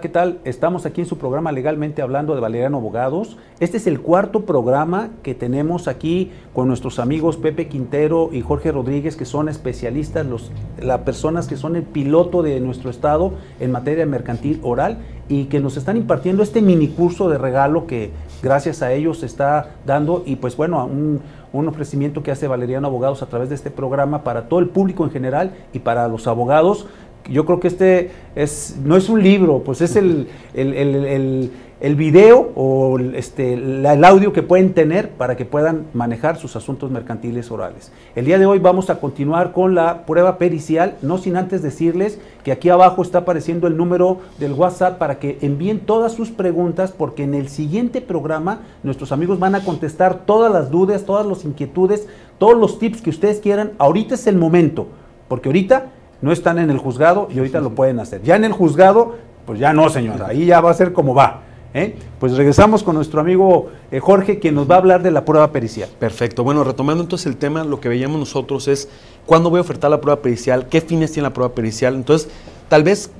¿qué tal? Estamos aquí en su programa Legalmente Hablando de Valeriano Abogados. Este es el cuarto programa que tenemos aquí con nuestros amigos Pepe Quintero y Jorge Rodríguez, que son especialistas, los, las personas que son el piloto de nuestro estado en materia mercantil oral y que nos están impartiendo este mini curso de regalo que gracias a ellos se está dando y pues bueno, un, un ofrecimiento que hace Valeriano Abogados a través de este programa para todo el público en general y para los abogados yo creo que este es, no es un libro, pues es el, el, el, el video o este, el audio que pueden tener para que puedan manejar sus asuntos mercantiles orales. El día de hoy vamos a continuar con la prueba pericial, no sin antes decirles que aquí abajo está apareciendo el número del WhatsApp para que envíen todas sus preguntas porque en el siguiente programa nuestros amigos van a contestar todas las dudas, todas las inquietudes, todos los tips que ustedes quieran. Ahorita es el momento, porque ahorita no están en el juzgado y ahorita lo pueden hacer. Ya en el juzgado, pues ya no, señora, ahí ya va a ser como va. ¿eh? Pues regresamos con nuestro amigo eh, Jorge, quien nos va a hablar de la prueba pericial. Perfecto. Bueno, retomando entonces el tema, lo que veíamos nosotros es cuándo voy a ofertar la prueba pericial, qué fines tiene la prueba pericial. Entonces, tal vez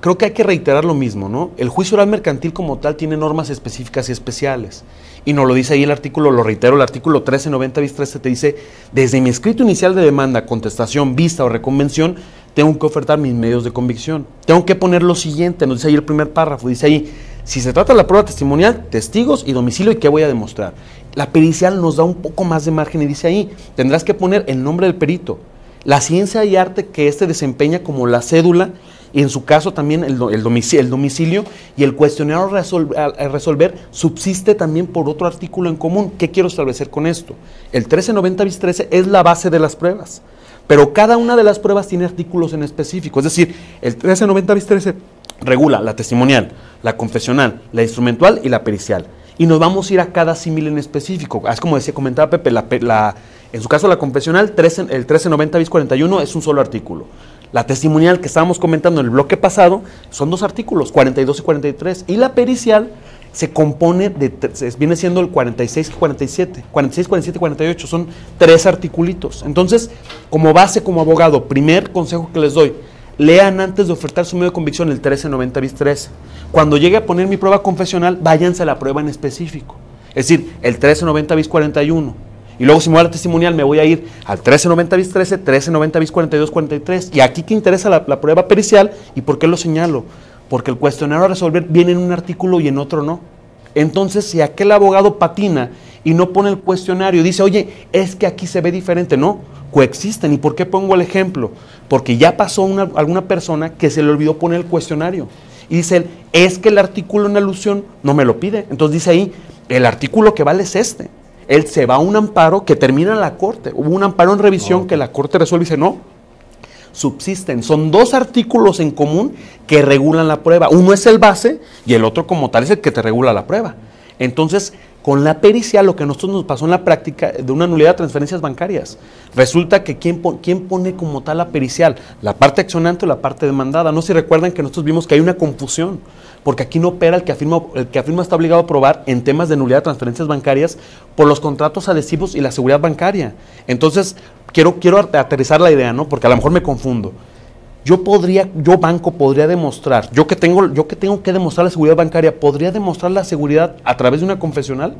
creo que hay que reiterar lo mismo, ¿no? El juicio oral mercantil como tal tiene normas específicas y especiales. Y nos lo dice ahí el artículo, lo reitero, el artículo 1390 bis 13 te dice, desde mi escrito inicial de demanda, contestación, vista o reconvención, tengo que ofertar mis medios de convicción. Tengo que poner lo siguiente, nos dice ahí el primer párrafo, dice ahí, si se trata de la prueba testimonial, testigos y domicilio y qué voy a demostrar. La pericial nos da un poco más de margen y dice ahí, tendrás que poner el nombre del perito, la ciencia y arte que éste desempeña como la cédula y en su caso también el, domicilio, y el cuestionario a resolver subsiste también por otro artículo en común. ¿Qué quiero establecer con esto? El 1390 bis 13 es la base de las pruebas. Pero cada una de las pruebas tiene artículos en específico. Es decir, el 1390 bis 13 regula la testimonial, la confesional, la instrumental y la pericial. Y nos vamos a ir a cada símil en específico. Es como decía, comentaba Pepe, la, en su caso la confesional, 13, el 1390 bis 41 es un solo artículo. La testimonial que estábamos comentando en el bloque pasado son dos artículos, 42 y 43. Y la pericial se compone de, viene siendo el 46 y 47, 46, 47 y 48, son tres articulitos. Entonces, como base, como abogado, primer consejo que les doy, lean antes de ofertar su medio de convicción el 1390 bis 13. Cuando llegue a poner mi prueba confesional, váyanse a la prueba en específico. Es decir, el 1390 bis 41. Y luego si me voy a la testimonial, me voy a ir al 1390 bis 13, 1390 bis 42, 43. Y aquí que interesa la, la prueba pericial, ¿y por qué lo señalo? Porque el cuestionario a resolver viene en un artículo y en otro no. Entonces, si aquel abogado patina y no pone el cuestionario, dice, oye, es que aquí se ve diferente, no, coexisten. ¿Y por qué pongo el ejemplo? Porque ya pasó una, alguna persona que se le olvidó poner el cuestionario. Y dice él, es que el artículo en alusión no me lo pide. Entonces dice ahí, el artículo que vale es este. Él se va a un amparo que termina en la corte. Hubo un amparo en revisión que la corte resuelve y dice, no, subsisten. Son dos artículos en común que regulan la prueba. Uno es el base y el otro como tal es el que te regula la prueba. Entonces, con la pericia, lo que a nosotros nos pasó en la práctica de una nulidad de transferencias bancarias, resulta que ¿quién, quién pone como tal la pericial? ¿La parte accionante o la parte demandada? No sé si recuerdan que nosotros vimos que hay una confusión, porque aquí no opera el que afirma, el que afirma está obligado a probar en temas de nulidad de transferencias bancarias por los contratos adhesivos y la seguridad bancaria. Entonces, quiero, quiero aterrizar la idea, ¿no? Porque a lo mejor me confundo. Yo podría, yo banco podría demostrar, yo que tengo, yo que tengo que demostrar la seguridad bancaria, ¿podría demostrar la seguridad a través de una confesional?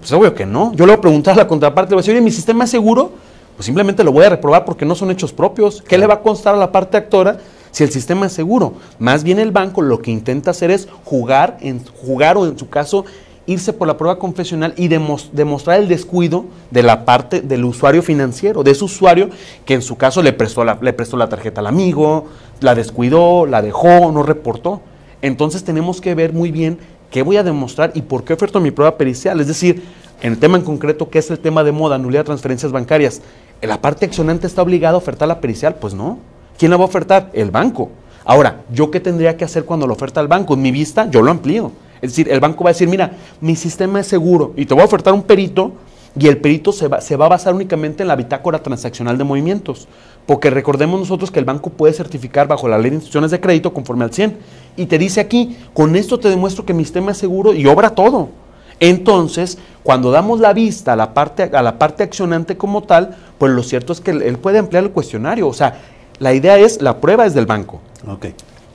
Pues obvio que no. Yo le voy a preguntar a la contraparte, le voy a decir, oye, ¿mi sistema es seguro? Pues simplemente lo voy a reprobar porque no son hechos propios. ¿Qué le va a constar a la parte actora si el sistema es seguro? Más bien el banco lo que intenta hacer es jugar, en, jugar o en su caso irse por la prueba confesional y demostrar el descuido de la parte del usuario financiero, de ese usuario que en su caso le prestó, la, le prestó la tarjeta al amigo, la descuidó, la dejó, no reportó. Entonces tenemos que ver muy bien qué voy a demostrar y por qué oferto mi prueba pericial. Es decir, en el tema en concreto, ¿qué es el tema de moda, nulidad de transferencias bancarias? ¿La parte accionante está obligada a ofertar la pericial? Pues no. ¿Quién la va a ofertar? El banco. Ahora, ¿yo qué tendría que hacer cuando lo oferta el banco? En mi vista, yo lo amplío. Es decir, el banco va a decir, mira, mi sistema es seguro y te voy a ofertar un perito y el perito se va, se va a basar únicamente en la bitácora transaccional de movimientos. Porque recordemos nosotros que el banco puede certificar bajo la ley de instituciones de crédito conforme al 100. Y te dice aquí, con esto te demuestro que mi sistema es seguro y obra todo. Entonces, cuando damos la vista a la parte, a la parte accionante como tal, pues lo cierto es que él puede ampliar el cuestionario. O sea, la idea es, la prueba es del banco. Ok.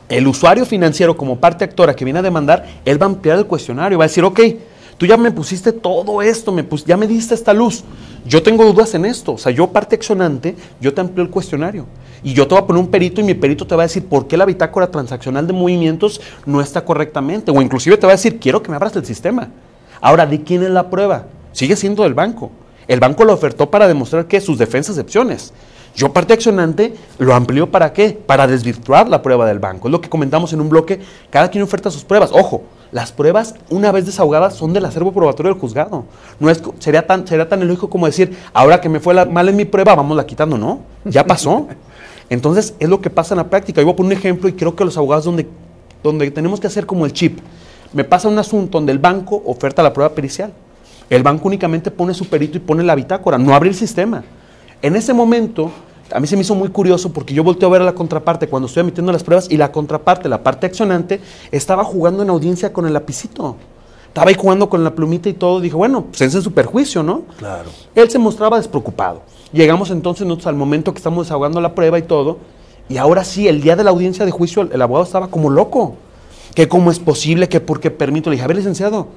El usuario financiero como parte actora que viene a demandar, él va a ampliar el cuestionario, va a decir, ok, tú ya me pusiste todo esto, me ya me diste esta luz, yo tengo dudas en esto, o sea, yo parte accionante, yo te amplio el cuestionario. Y yo te voy a poner un perito y mi perito te va a decir por qué la bitácora transaccional de movimientos no está correctamente. O inclusive te va a decir, quiero que me abras el sistema. Ahora, ¿de quién es la prueba? Sigue siendo del banco. El banco lo ofertó para demostrar que sus defensas opciones. Yo, parte accionante, lo amplió para qué? Para desvirtuar la prueba del banco. Es lo que comentamos en un bloque. Cada quien oferta sus pruebas. Ojo, las pruebas, una vez desahogadas, son del acervo probatorio del juzgado. No es, sería, tan, sería tan ilógico como decir, ahora que me fue mal en mi prueba, vamos la quitando. No, ya pasó. Entonces, es lo que pasa en la práctica. Yo voy a poner un ejemplo y creo que los abogados donde, donde tenemos que hacer como el chip. Me pasa un asunto donde el banco oferta la prueba pericial. El banco únicamente pone su perito y pone la bitácora, no abre el sistema. En ese momento, a mí se me hizo muy curioso porque yo volteo a ver a la contraparte cuando estoy emitiendo las pruebas y la contraparte, la parte accionante, estaba jugando en audiencia con el lapicito. Estaba ahí jugando con la plumita y todo. Dije, bueno, pues ese es su perjuicio, ¿no? Claro. Él se mostraba despreocupado. Llegamos entonces nosotros al momento que estamos desahogando la prueba y todo. Y ahora sí, el día de la audiencia de juicio, el, abogado estaba como loco. Que cómo es posible, que por qué permito. Le dije, a ver, licenciado,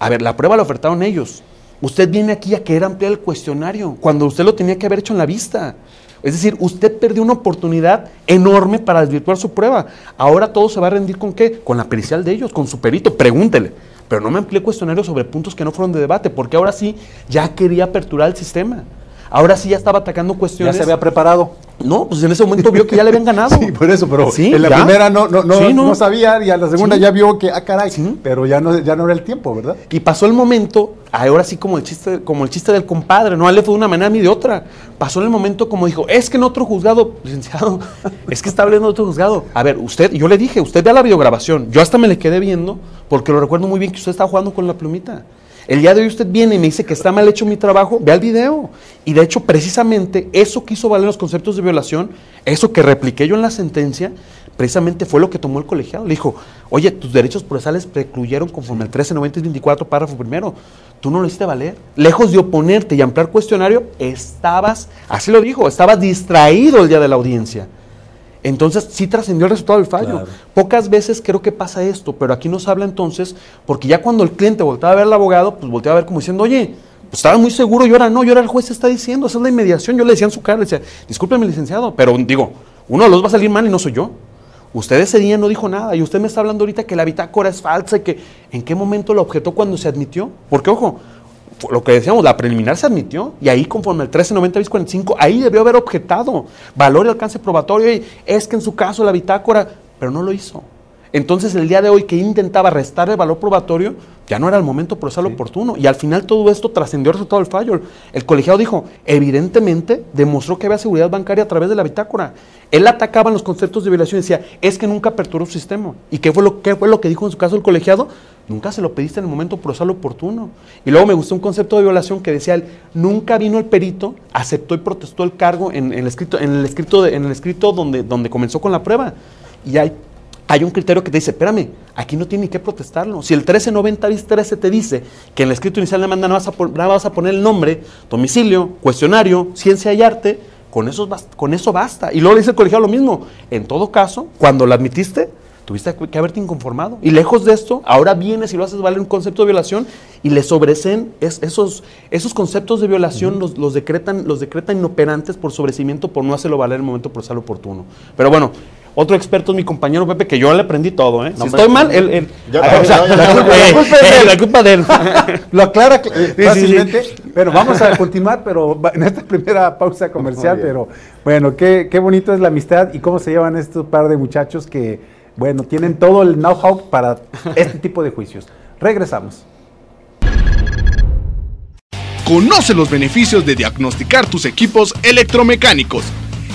a ver, la prueba la ofertaron ellos. Usted viene aquí a querer ampliar el cuestionario cuando usted lo tenía que haber hecho en la vista. Es decir, usted perdió una oportunidad enorme para desvirtuar su prueba. Ahora todo se va a rendir con qué? Con la pericial de ellos, con su perito. Pregúntele. Pero no me amplié cuestionario sobre puntos que no fueron de debate, porque ahora sí ya quería aperturar el sistema. Ahora sí ya estaba atacando cuestiones. Ya se había preparado. No, pues en ese momento vio que ya le habían ganado. sí, por eso, pero Sí, en la ya. primera no, no, no, Sí, no. no sabía y a la segunda Sí. ya vio que, ah, caray, pero ya no, ya no era el tiempo, ¿verdad? Y pasó el momento, ahora sí como el chiste, como el chiste del compadre, no le fue de una manera mí de otra. Pasó el momento como dijo, es que en otro juzgado, licenciado, es que está hablando de otro juzgado. A ver, usted, yo le dije, usted vea la videograbación. Yo hasta me le quedé viendo, porque lo recuerdo muy bien que usted estaba jugando con la plumita. El día de hoy usted viene y me dice que está mal hecho mi trabajo, vea el video. Y de hecho, precisamente eso que hizo valer los conceptos de violación, eso que repliqué yo en la sentencia, precisamente fue lo que tomó el colegiado. Le dijo, oye, tus derechos procesales precluyeron conforme al 1390-24, párrafo primero. Tú no lo hiciste valer. Lejos de oponerte y ampliar cuestionario, estabas, así lo dijo, estabas distraído el día de la audiencia. Entonces sí trascendió el resultado del fallo. Claro. Pocas veces creo que pasa esto, pero aquí nos habla entonces, porque ya cuando el cliente volteaba a ver al abogado, pues volteaba a ver como diciendo, oye, pues estaba muy seguro, y ahora no, y ahora el juez está diciendo, esa es la inmediación. Yo le decía en su cara, le decía, discúlpeme, licenciado, pero digo, uno de los va a salir mal y no soy yo. Usted ese día no dijo nada y usted me está hablando ahorita que la bitácora es falsa y que en qué momento lo objetó cuando se admitió. Porque, ojo, lo que decíamos, la preliminar se admitió y ahí conforme al 1390 bis 45, ahí debió haber objetado valor y alcance probatorio y es que en su caso la bitácora, pero no lo hizo. Entonces el día de hoy que intentaba restar el valor probatorio, ya no era el momento procesal Sí. oportuno. Y al final todo esto trascendió el resultado del fallo. El colegiado dijo, evidentemente demostró que había seguridad bancaria a través de la bitácora. Él atacaba en los conceptos de violación y decía, es que nunca aperturó su sistema. ¿Y qué fue, lo, qué fue lo que dijo en su caso el colegiado? Nunca se lo pediste en el momento procesal oportuno. Y luego me gustó un concepto de violación que decía él, nunca vino el perito, aceptó y protestó el cargo en, en el escrito, en el escrito, de- en el escrito donde, donde comenzó con la prueba. Y hay, hay un criterio que te dice, espérame, aquí no tiene ni que protestarlo. Si el 1390 bis 13 te dice que en el escrito inicial de demanda no vas, a no vas a poner el nombre, domicilio, cuestionario, ciencia y arte, con eso, con eso basta. Y luego le dice el colegiado lo mismo. En todo caso, cuando lo admitiste, tuviste que haberte inconformado. Y lejos de esto, ahora vienes y lo haces valer un concepto de violación y le sobrecen es- esos, esos conceptos de violación, los, los decretan, los decretan inoperantes por sobrecimiento por no hacerlo valer en el momento procesal oportuno. Pero bueno, otro experto es mi compañero Pepe, que yo le aprendí todo, ¿eh? No, si estoy mal, él... o sea, la, culpa, eh, la de eh, él. la culpa de él. Lo aclara eh, Sí, sí, fácilmente, pero vamos a continuar, pero en esta primera pausa comercial, pero bueno, qué, qué bonito es la amistad y cómo se llevan estos par de muchachos que, bueno, tienen todo el know-how para este tipo de juicios. Regresamos. Conoce los beneficios de diagnosticar tus equipos electromecánicos.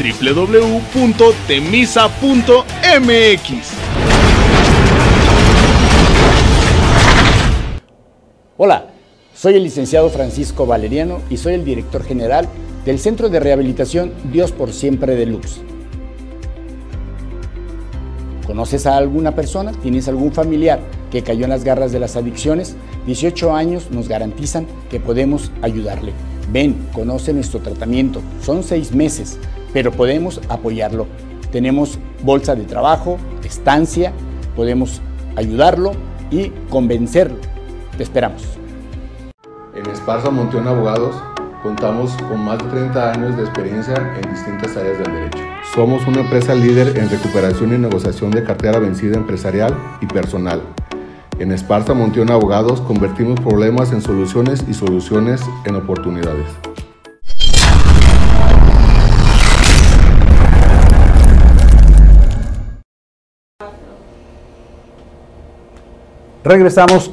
www.temisa.mx Hola, soy el licenciado Francisco Valeriano y soy el director general del Centro de Rehabilitación Dios por Siempre de Luz. ¿Conoces a alguna persona? ¿Tienes algún familiar que cayó en las garras de las adicciones? 18 años nos garantizan que podemos ayudarle. Ven, conoce nuestro tratamiento. Son seis meses, pero podemos apoyarlo. Tenemos bolsa de trabajo, estancia, podemos ayudarlo y convencerlo. Te esperamos. En Esparza Monteón Abogados contamos con más de 30 años de experiencia en distintas áreas del derecho. Somos una empresa líder en recuperación y negociación de cartera vencida empresarial y personal. En Esparza Monteón Abogados convertimos problemas en soluciones y soluciones en oportunidades. Regresamos,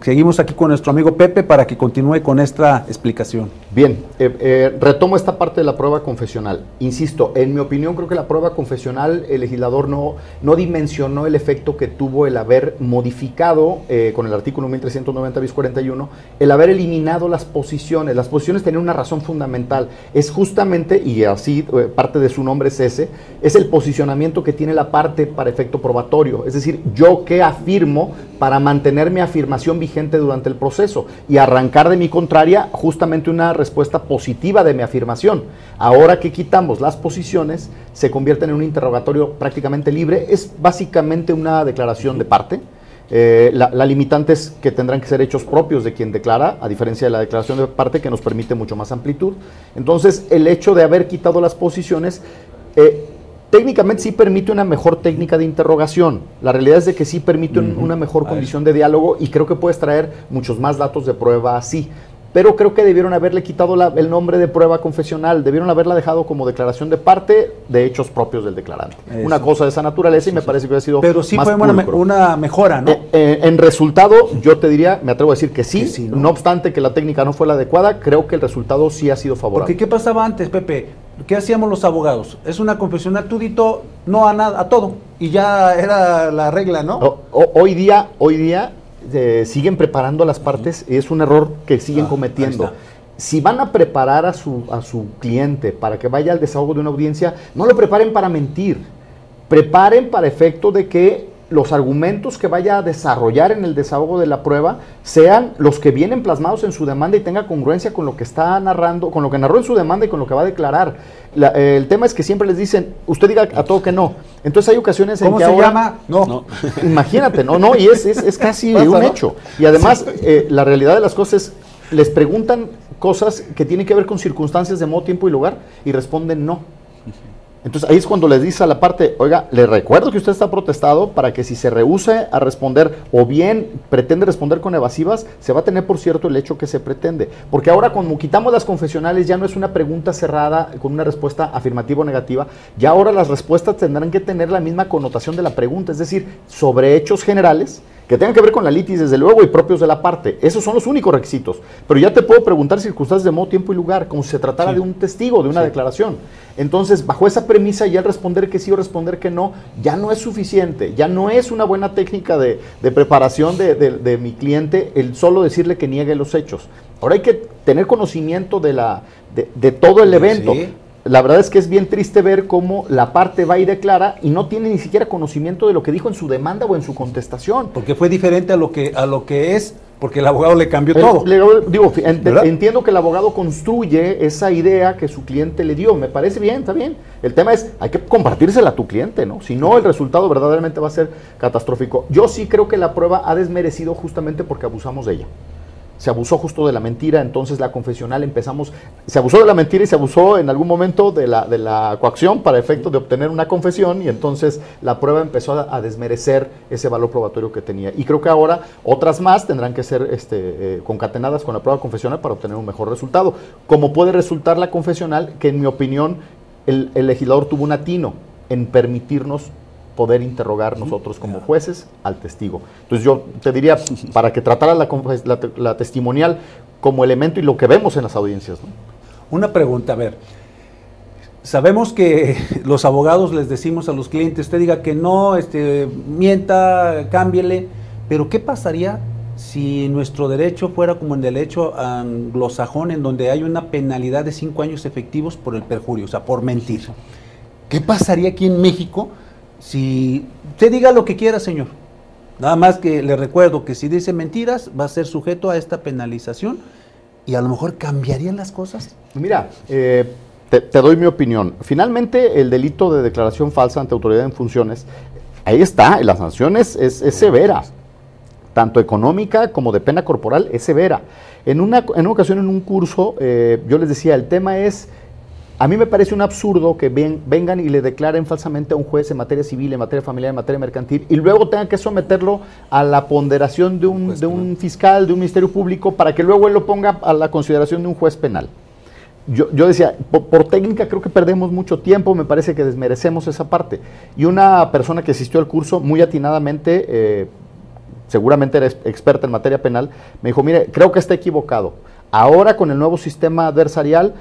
seguimos aquí con nuestro amigo Pepe para que continúe con esta explicación. Bien, eh, eh, retomo esta parte de la prueba confesional. Insisto, en mi opinión creo que la prueba confesional, el legislador no, no dimensionó el efecto que tuvo el haber modificado eh, con el artículo 1390 bis 41, el haber eliminado las posiciones. Las posiciones tenían una razón fundamental. Es justamente, y así parte de su nombre es ese, es el posicionamiento que tiene la parte para efecto probatorio. Es decir, yo que afirmo para mantener mi afirmación vigente durante el proceso y arrancar de mi contraria justamente una respuesta positiva de mi afirmación. Ahora que quitamos las posiciones, se convierte en un interrogatorio prácticamente libre, es básicamente una declaración de parte. Eh, la, limitante es que tendrán que ser hechos propios de quien declara, a diferencia de la declaración de parte que nos permite mucho más amplitud. Entonces, el hecho de haber quitado las posiciones eh, Técnicamente sí permite una mejor técnica de interrogación. La realidad es de que sí permite una mejor condición de diálogo y creo que puedes traer muchos más datos de prueba así. Pero creo que debieron haberle quitado el nombre de prueba confesional, debieron haberla dejado como declaración de parte de hechos propios del declarante. Una cosa de esa naturaleza y me parece que hubiera sido. Pero sí fue una, mejora, ¿no? Eh, eh, en resultado, yo te diría, me atrevo a decir que sí, ¿no? obstante que la técnica no fue la adecuada, creo que el resultado sí ha sido favorable. Porque ¿qué pasaba antes, Pepe? ¿Qué hacíamos los abogados? Es una confesional, tú dito no a nada, a todo. Y ya era la regla, ¿no? hoy día, hoy día eh, siguen preparando las partes y es un error que siguen ah, cometiendo. Si van a preparar a su, a su cliente para que vaya al desahogo de una audiencia, no lo preparen para mentir. Preparen para efecto de que los argumentos que vaya a desarrollar en el desahogo de la prueba sean los que vienen plasmados en su demanda y tenga congruencia con lo que está narrando, con lo que narró en su demanda y con lo que va a declarar. el tema es que siempre les dicen, usted diga a todo que no. Entonces hay ocasiones en que se llama? No. Imagínate, no, no, y es, es, casi un hecho. Y además, eh, la realidad de las cosas es, les preguntan cosas que tienen que ver con circunstancias de modo, tiempo y lugar y responden no. Entonces ahí es cuando les dice a la parte, oiga, le recuerdo que usted está protestado para que si se rehúse a responder o bien pretende responder con evasivas, se va a tener por cierto el hecho que se pretende. Porque ahora como quitamos las confesionales ya no es una pregunta cerrada con una respuesta afirmativa o negativa, ya ahora las respuestas tendrán que tener la misma connotación de la pregunta, es decir, sobre hechos generales que tengan que ver con la litis, desde luego, y propios de la parte. Esos son los únicos requisitos. Pero ya te puedo preguntar circunstancias de modo, tiempo y lugar, como si se tratara de un testigo, de una declaración. Entonces, bajo esa premisa, ya el responder que sí o responder que no, ya no es suficiente, ya no es una buena técnica de, preparación de, mi cliente el solo decirle que niegue los hechos. Ahora hay que tener conocimiento de, la, de, todo el evento la verdad es que es bien triste ver cómo la parte va y declara y no tiene ni siquiera conocimiento de lo que dijo en su demanda o en su contestación. Porque fue diferente a lo que, a lo que es, porque el abogado le cambió todo. digo, entiendo que el abogado construye esa idea que su cliente le dio. Me parece bien, está bien. El tema es, hay que compartírsela a tu cliente, ¿no? Si no, el resultado verdaderamente va a ser catastrófico. Yo sí creo que la prueba ha desmerecido justamente porque abusamos de ella se abusó justo de la mentira, entonces la confesional empezamos, se abusó de la mentira y se abusó en algún momento de la, de la coacción para efecto de obtener una confesión y entonces la prueba empezó a, desmerecer ese valor probatorio que tenía. Y creo que ahora otras más tendrán que ser este, eh, concatenadas con la prueba confesional para obtener un mejor resultado. Como puede resultar la confesional, que en mi opinión el, el legislador tuvo un atino en permitirnos poder interrogar nosotros como jueces al testigo. Entonces yo te diría, para que tratara la, testimonial como elemento y lo que vemos en las audiencias. Una pregunta, a ver, sabemos que los abogados les decimos a los clientes, usted diga que no, este, mienta, cámbiele, pero ¿qué pasaría si nuestro derecho fuera como el derecho anglosajón, en donde hay una penalidad de cinco años efectivos por el perjurio, o sea, por mentir. ¿Qué pasaría aquí en México si usted diga lo que quiera, señor? Nada más que le recuerdo que si dice mentiras va a ser sujeto a esta penalización y a lo mejor cambiarían las cosas. Mira, eh, te, doy mi opinión. Finalmente, el delito de declaración falsa ante autoridad en funciones, ahí está, la sanción es, es, severa, tanto económica como de pena corporal, es severa. En una, en una ocasión, en un curso, eh, yo les decía, el tema es a mí me parece un absurdo que vengan y le declaren falsamente a un juez en materia civil, en materia familiar, en materia mercantil, y luego tengan que someterlo a la ponderación de un, de un fiscal, de un ministerio público, para que luego él lo ponga a la consideración de un juez penal. Yo, yo decía, por, técnica creo que perdemos mucho tiempo, me parece que desmerecemos esa parte. Y una persona que asistió al curso, muy atinadamente, eh, seguramente era experta en materia penal, me dijo, mire, creo que está equivocado. Ahora con el nuevo sistema adversarial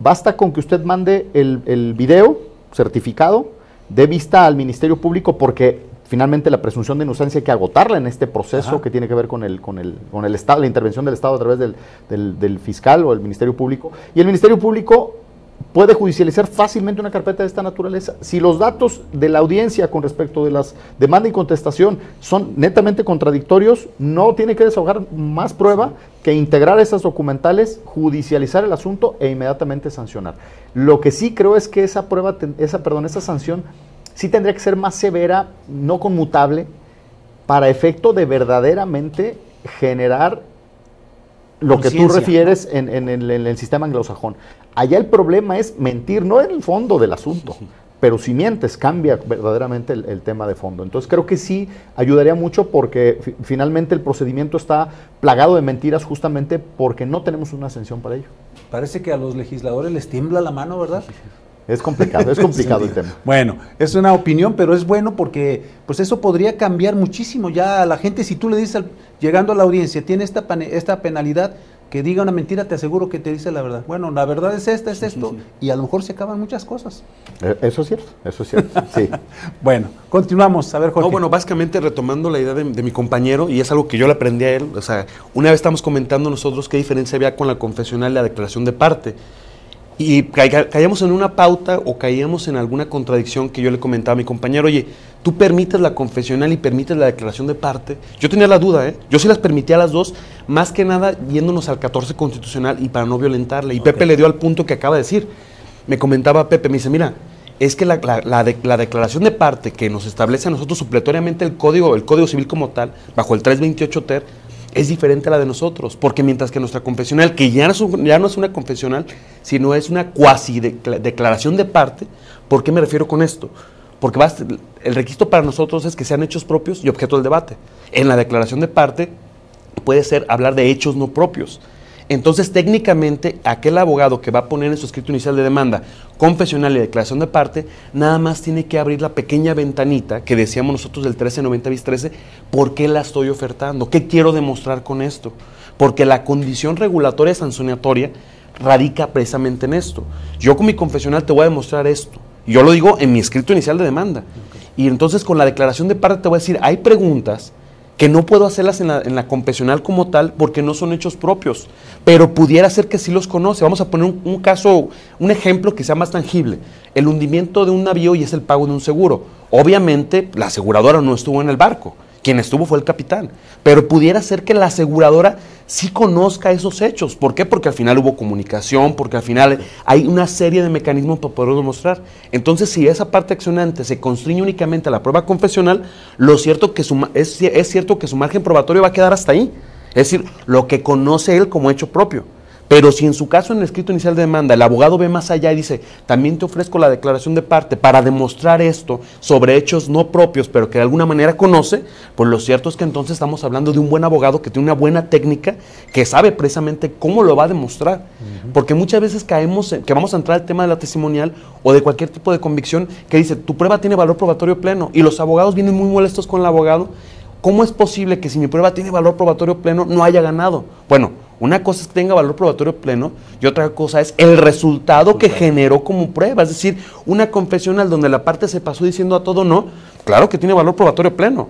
Basta con que usted mande el, video certificado, de vista al Ministerio Público, porque finalmente la presunción de inocencia hay que agotarla en este proceso que tiene que ver con el, con el, con el Estado, la intervención del Estado a través del, del fiscal o el Ministerio Público. Y el Ministerio Público puede judicializar fácilmente una carpeta de esta naturaleza. Si los datos de la audiencia con respecto de las demanda y contestación son netamente contradictorios, no tiene que desahogar más prueba que integrar esas documentales, judicializar el asunto e inmediatamente sancionar. Lo que sí creo es que esa prueba, esa, perdón, esa sanción sí tendría que ser más severa, no conmutable, para efecto de verdaderamente generar lo que tú refieres en, el, sistema anglosajón. Allá el problema es mentir, no en el fondo del asunto, pero si mientes cambia verdaderamente el, tema de fondo. Entonces creo que sí ayudaría mucho porque finalmente el procedimiento está plagado de mentiras justamente porque no tenemos una ascensión para ello. Parece que a los legisladores les tiembla la mano, ¿verdad? Es complicado, es complicado el tema. Bueno, es una opinión, pero es bueno porque pues eso podría cambiar muchísimo ya a la gente. Si tú le dices, llegando a la audiencia, tiene esta, esta penalidad, que diga una mentira, te aseguro que te dice la verdad. Bueno, la verdad es esta, es esto, y a lo mejor se acaban muchas cosas. Eh, eso es cierto, eso es cierto, sí. bueno, continuamos, a ver, Jorge. No, bueno, básicamente retomando la idea de, mi compañero, y es algo que yo le aprendí a él, o sea, una vez estamos comentando nosotros qué diferencia había con la confesional y la declaración de parte y caíamos en una pauta o caíamos en alguna contradicción que yo le comentaba a mi compañero, oye, tú permites la confesional y permites la declaración de parte. Yo tenía la duda, ¿eh? Yo sí las permitía a las dos, más que nada yéndonos al 14 constitucional y para no violentarle. Y Pepe le dio al punto que acaba de decir. Me comentaba Pepe, me dice, mira, es que la, la, declaración de parte que nos establece a nosotros supletoriamente el código, el código civil como tal, bajo el 328 TER, es diferente a la de nosotros, porque mientras que nuestra confesional, que ya no es, ya no es una confesional, sino es una cuasi declaración de parte, ¿por qué me refiero con esto? Porque el requisito para nosotros es que sean hechos propios y objeto del debate. En la declaración de parte puede ser hablar de hechos no propios. Entonces, técnicamente, aquel abogado que va a poner en su escrito inicial de demanda confesional y declaración de parte, nada más tiene que abrir la pequeña ventanita que decíamos nosotros del 1390 bis 13, ¿por qué la estoy ofertando? ¿Qué quiero demostrar con esto? Porque la condición regulatoria sancionatoria radica precisamente en esto. Yo con mi confesional te voy a demostrar esto. Yo lo digo en mi escrito inicial de demanda. Y entonces con la declaración de parte te voy a decir, hay preguntas que no puedo hacerlas en la, en la confesional como tal porque no son hechos propios, pero pudiera ser que sí los conoce. Vamos a poner un, caso, un ejemplo que sea más tangible. El hundimiento de un navío y es el pago de un seguro. Obviamente la aseguradora no estuvo en el barco, quien estuvo fue el capitán, pero pudiera ser que la aseguradora sí conozca esos hechos. ¿Por qué? Porque al final hubo comunicación, porque al final hay una serie de mecanismos para poderlo demostrar. Entonces, si esa parte accionante se constriñe únicamente a la prueba confesional, lo cierto que es, es cierto que su margen probatorio va a quedar hasta ahí. Es decir, lo que conoce él como hecho propio. Pero si en su caso, en el escrito inicial de demanda, el abogado ve más allá y dice, también te ofrezco la declaración de parte para demostrar esto sobre hechos no propios, pero que de alguna manera conoce, pues lo cierto es que entonces estamos hablando de un buen abogado que tiene una buena técnica, que sabe precisamente cómo lo va a demostrar. Porque muchas veces caemos, en, que vamos a entrar al tema de la testimonial o de cualquier tipo de convicción, que dice, tu prueba tiene valor probatorio pleno, y los abogados vienen muy molestos con el abogado. ¿Cómo es posible que si mi prueba tiene valor probatorio pleno no haya ganado? Bueno, una cosa es que tenga valor probatorio pleno y otra cosa es el resultado que generó como prueba. Es decir, una confesional donde la parte se pasó diciendo a todo no, claro que tiene valor probatorio pleno.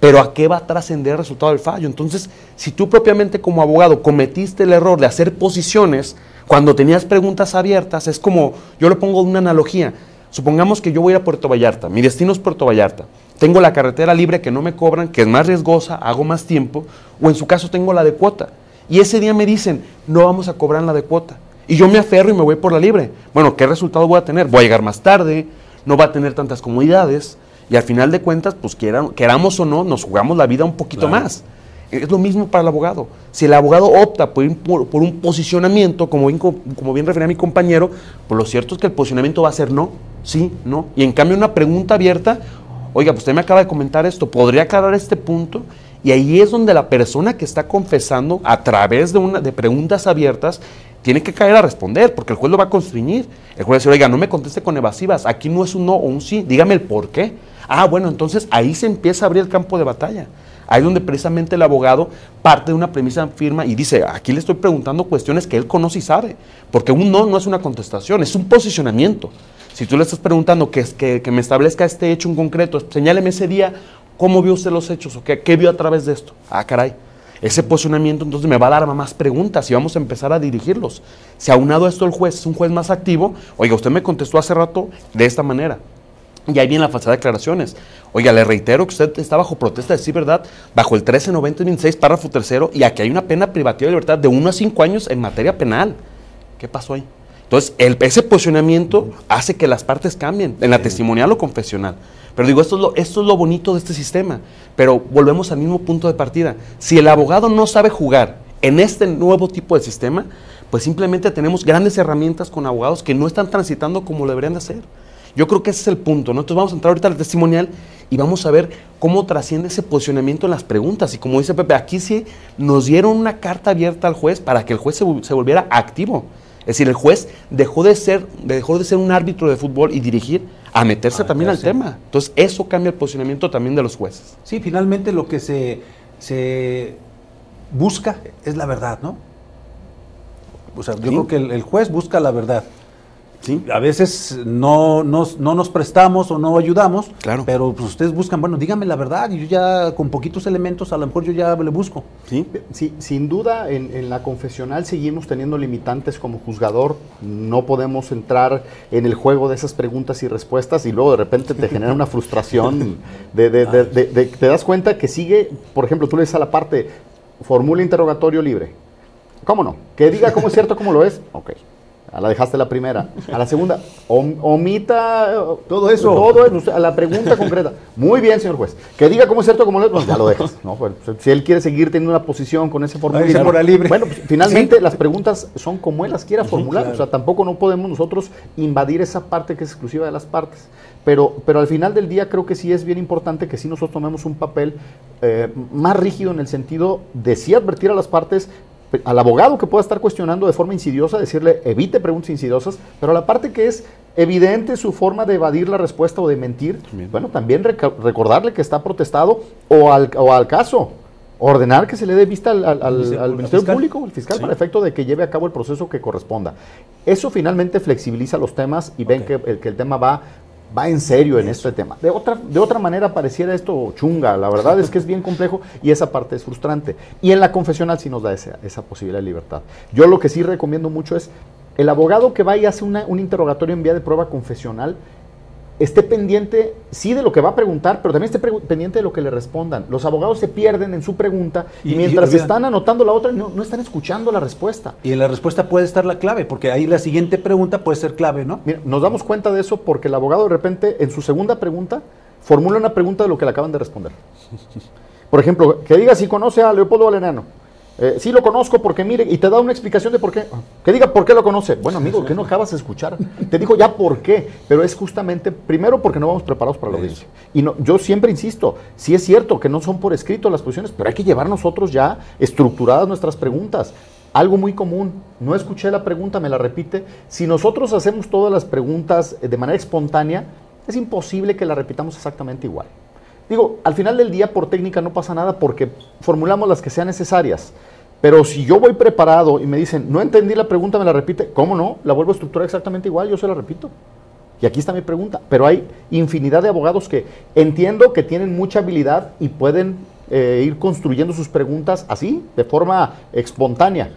pero ¿a qué va a trascender el resultado del fallo? Entonces, si tú propiamente como abogado cometiste el error de hacer posiciones cuando tenías preguntas abiertas, es como, yo le pongo una analogía, supongamos que yo voy a Puerto Vallarta, mi destino es Puerto Vallarta, tengo la carretera libre que no me cobran, que es más riesgosa, hago más tiempo, o en su caso tengo la de cuota, y ese día me dicen, no vamos a cobrar la de cuota, y yo me aferro y me voy por la libre. Bueno, ¿qué resultado voy a tener? Voy a llegar más tarde, no va a tener tantas comodidades, y al final de cuentas, pues queramos o no, nos jugamos la vida un poquito más. Es lo mismo para el abogado. Si el abogado opta por, por, un posicionamiento, como bien, como bien refería mi compañero, pues lo cierto es que el posicionamiento va a ser no, sí, no. Y en cambio una pregunta abierta, oiga, pues usted me acaba de comentar esto, ¿podría aclarar este punto? Y ahí es donde la persona que está confesando a través de, una, de preguntas abiertas tiene que caer a responder, porque el juez lo va a constreñir. El juez va a decir, oiga, no me conteste con evasivas, aquí no es un no o un sí, dígame el por qué. Ah, bueno, entonces ahí se empieza a abrir el campo de batalla. Ahí donde precisamente el abogado parte de una premisa firma y dice, aquí le estoy preguntando cuestiones que él conoce y sabe, porque un no no es una contestación, es un posicionamiento. Si tú le estás preguntando que, que, que me establezca este hecho en concreto, señáleme ese día, ¿cómo vio usted los hechos? ¿O qué, vio a través de esto? Ah, caray. Ese posicionamiento entonces me va a dar más preguntas y vamos a empezar a dirigirlos. Si aunado a esto el juez es un juez más activo, oiga, usted me contestó hace rato de esta manera. Y ahí viene la falsedad de declaraciones. Oiga, le reitero que usted está bajo protesta de sí, ¿verdad? Bajo el 1390-26, párrafo tercero, y aquí hay una pena privativa de libertad de 1 a 5 años en materia penal. ¿Qué pasó ahí? Entonces, ese posicionamiento hace que las partes cambien, en la testimonial o confesional. Pero digo, esto es, lo, esto es lo bonito de este sistema. Pero volvemos al mismo punto de partida. Si el abogado no sabe jugar en este nuevo tipo de sistema, pues simplemente tenemos grandes herramientas con abogados que no están transitando como deberían de hacer. Yo creo que ese es el punto, ¿no? Entonces vamos a entrar ahorita al testimonial y vamos a ver cómo trasciende ese posicionamiento en las preguntas. Y como dice Pepe, aquí sí nos dieron una carta abierta al juez para que el juez se, volviera activo. Es decir, el juez dejó de ser, dejó de ser un árbitro de fútbol y dirigir a meterse también al tema. Entonces, eso cambia el posicionamiento también de los jueces. Sí, finalmente lo que se, se busca es la verdad, ¿no? O sea, yo creo que el, juez busca la verdad. A veces no nos, no nos prestamos o no ayudamos, claro. pero pues ustedes buscan, bueno, dígame la verdad y yo ya con poquitos elementos a lo mejor yo ya le busco. Sí, sí sin duda en, la confesional seguimos teniendo limitantes como juzgador, no podemos entrar en el juego de esas preguntas y respuestas y luego de repente te genera una frustración de, de, de, te das cuenta que sigue, por ejemplo, tú le dices a la parte, formula interrogatorio libre. ¿Cómo no? Que diga cómo es cierto, cómo lo es. Ok. A la dejaste la primera. A la segunda, omita eh, todo eso. Todo eso, a la pregunta concreta. Muy bien, señor juez. Que diga cómo es cierto, cómo es, pues ya lo dejas. ¿no? Pues, si él quiere seguir teniendo una posición con ese formulario. libre. Bueno, pues, finalmente las preguntas son como él las quiera formular. O sea, tampoco no podemos nosotros invadir esa parte que es exclusiva de las partes. Pero, pero al final del día creo que sí es bien importante que sí nosotros tomemos un papel eh, más rígido en el sentido de sí advertir a las partes, al abogado que pueda estar cuestionando de forma insidiosa, decirle evite preguntas insidiosas, pero la parte que es evidente su forma de evadir la respuesta o de mentir, bueno, también recordarle que está protestado o al, o al caso, ordenar que se le dé vista al, Ministerio Público, al fiscal, para efecto de que lleve a cabo el proceso que corresponda. Eso finalmente flexibiliza los temas y ven que el tema va va en serio en este tema. De otra, de otra manera pareciera esto chunga, la verdad es que es bien complejo y esa parte es frustrante. Y en la confesional sí nos da esa, posibilidad de libertad. Yo lo que sí recomiendo mucho es el abogado que vaya y hace un interrogatorio en vía de prueba confesional, esté pendiente, sí, de lo que va a preguntar, pero también esté pendiente de lo que le respondan. Los abogados se pierden en su pregunta y, mientras están anotando la otra, no, están escuchando la respuesta. Y en la respuesta puede estar la clave, porque ahí la siguiente pregunta puede ser clave, ¿no? Mira, nos damos cuenta de eso porque el abogado de repente, en su segunda pregunta, formula una pregunta de lo que le acaban de responder. Por ejemplo, que diga si conoce a Leopoldo Valenano. Eh, sí lo conozco porque mire, y te da una explicación de por qué. Que diga por qué lo conoce. Bueno, amigo, ¿qué no acabas de escuchar? Te dijo ya por qué, pero es justamente, primero porque no vamos preparados para la audiencia. Y no, yo siempre insisto, sí es cierto que no son por escrito las posiciones, pero hay que llevar nosotros ya estructuradas nuestras preguntas. Algo muy común, no escuché la pregunta, me la repite. Si nosotros hacemos todas las preguntas de manera espontánea, es imposible que la repitamos exactamente igual. Digo, al final del día por técnica no pasa nada porque formulamos las que sean necesarias. Pero si yo voy preparado y me dicen, no entendí la pregunta, me la repite, ¿cómo no? La vuelvo a estructurar exactamente igual, yo se la repito. Y aquí está mi pregunta. Pero hay infinidad de abogados que entiendo que tienen mucha habilidad y pueden eh, ir construyendo sus preguntas así, de forma espontánea.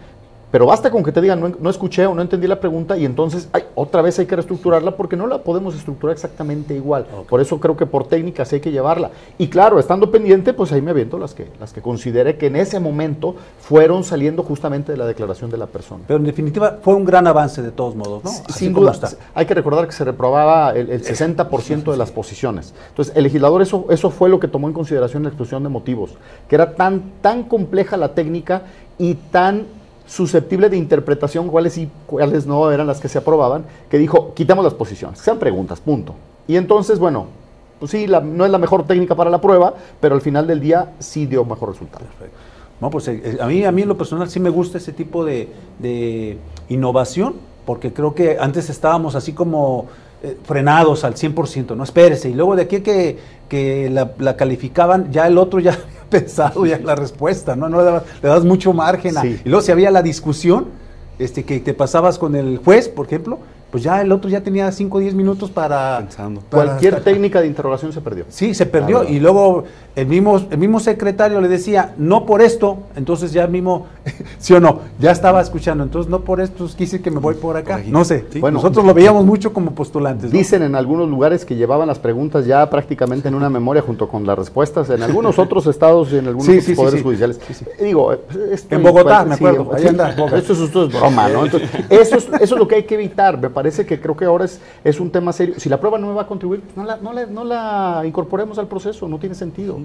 Pero basta con que te digan, no, escuché o no entendí la pregunta y entonces ay, otra vez hay que reestructurarla porque no la podemos estructurar exactamente igual. Por eso creo que por técnicas hay que llevarla. Y claro, estando pendiente, pues ahí me aviento las que, las que considere que en ese momento fueron saliendo justamente de la declaración de la persona. Pero en definitiva fue un gran avance de todos modos, ¿no? Sin duda. Hay que recordar que se reprobaba el, 60% de las posiciones. Entonces, el legislador eso, eso fue lo que tomó en consideración la exposición de motivos, que era tan, tan compleja la técnica y tan susceptible de interpretación cuáles y cuáles no eran las que se aprobaban, que dijo, quitamos las posiciones, sean preguntas, punto. Y entonces, bueno, pues sí, no es la mejor técnica para la prueba, pero al final del día sí dio mejor resultado. No, pues eh, a mí, a mí en lo personal sí me gusta ese tipo de, innovación, porque creo que antes estábamos así como eh, frenados al 100%, no espérese, y luego de aquí que, que la, la calificaban, ya el otro ya pensado ya la respuesta, ¿no? no le, das, mucho margen. y luego si había la discusión, este, que te pasabas con el juez, por ejemplo, pues ya el otro ya tenía 5 o 10 minutos para... Pensando. Cualquier técnica de interrogación se perdió. Sí, se perdió. Y luego el mismo, el mismo secretario le decía, no por esto, entonces ya mismo, sí o no, ya estaba escuchando, entonces no por esto quise que me voy por acá. no sé, bueno, nosotros lo veíamos mucho como postulantes. Dicen en algunos lugares que llevaban las preguntas ya prácticamente en una memoria junto con las respuestas, en algunos otros estados y en algunos otros poderes judiciales. Digo, en Bogotá, me acuerdo, ahí anda. Esto, es broma, ¿no? eso, es, eso es lo que hay que evitar, me parece que creo que ahora es, es un tema serio. Si la prueba no me va a contribuir, no la, no la, no la incorporemos al proceso, no tiene sentido.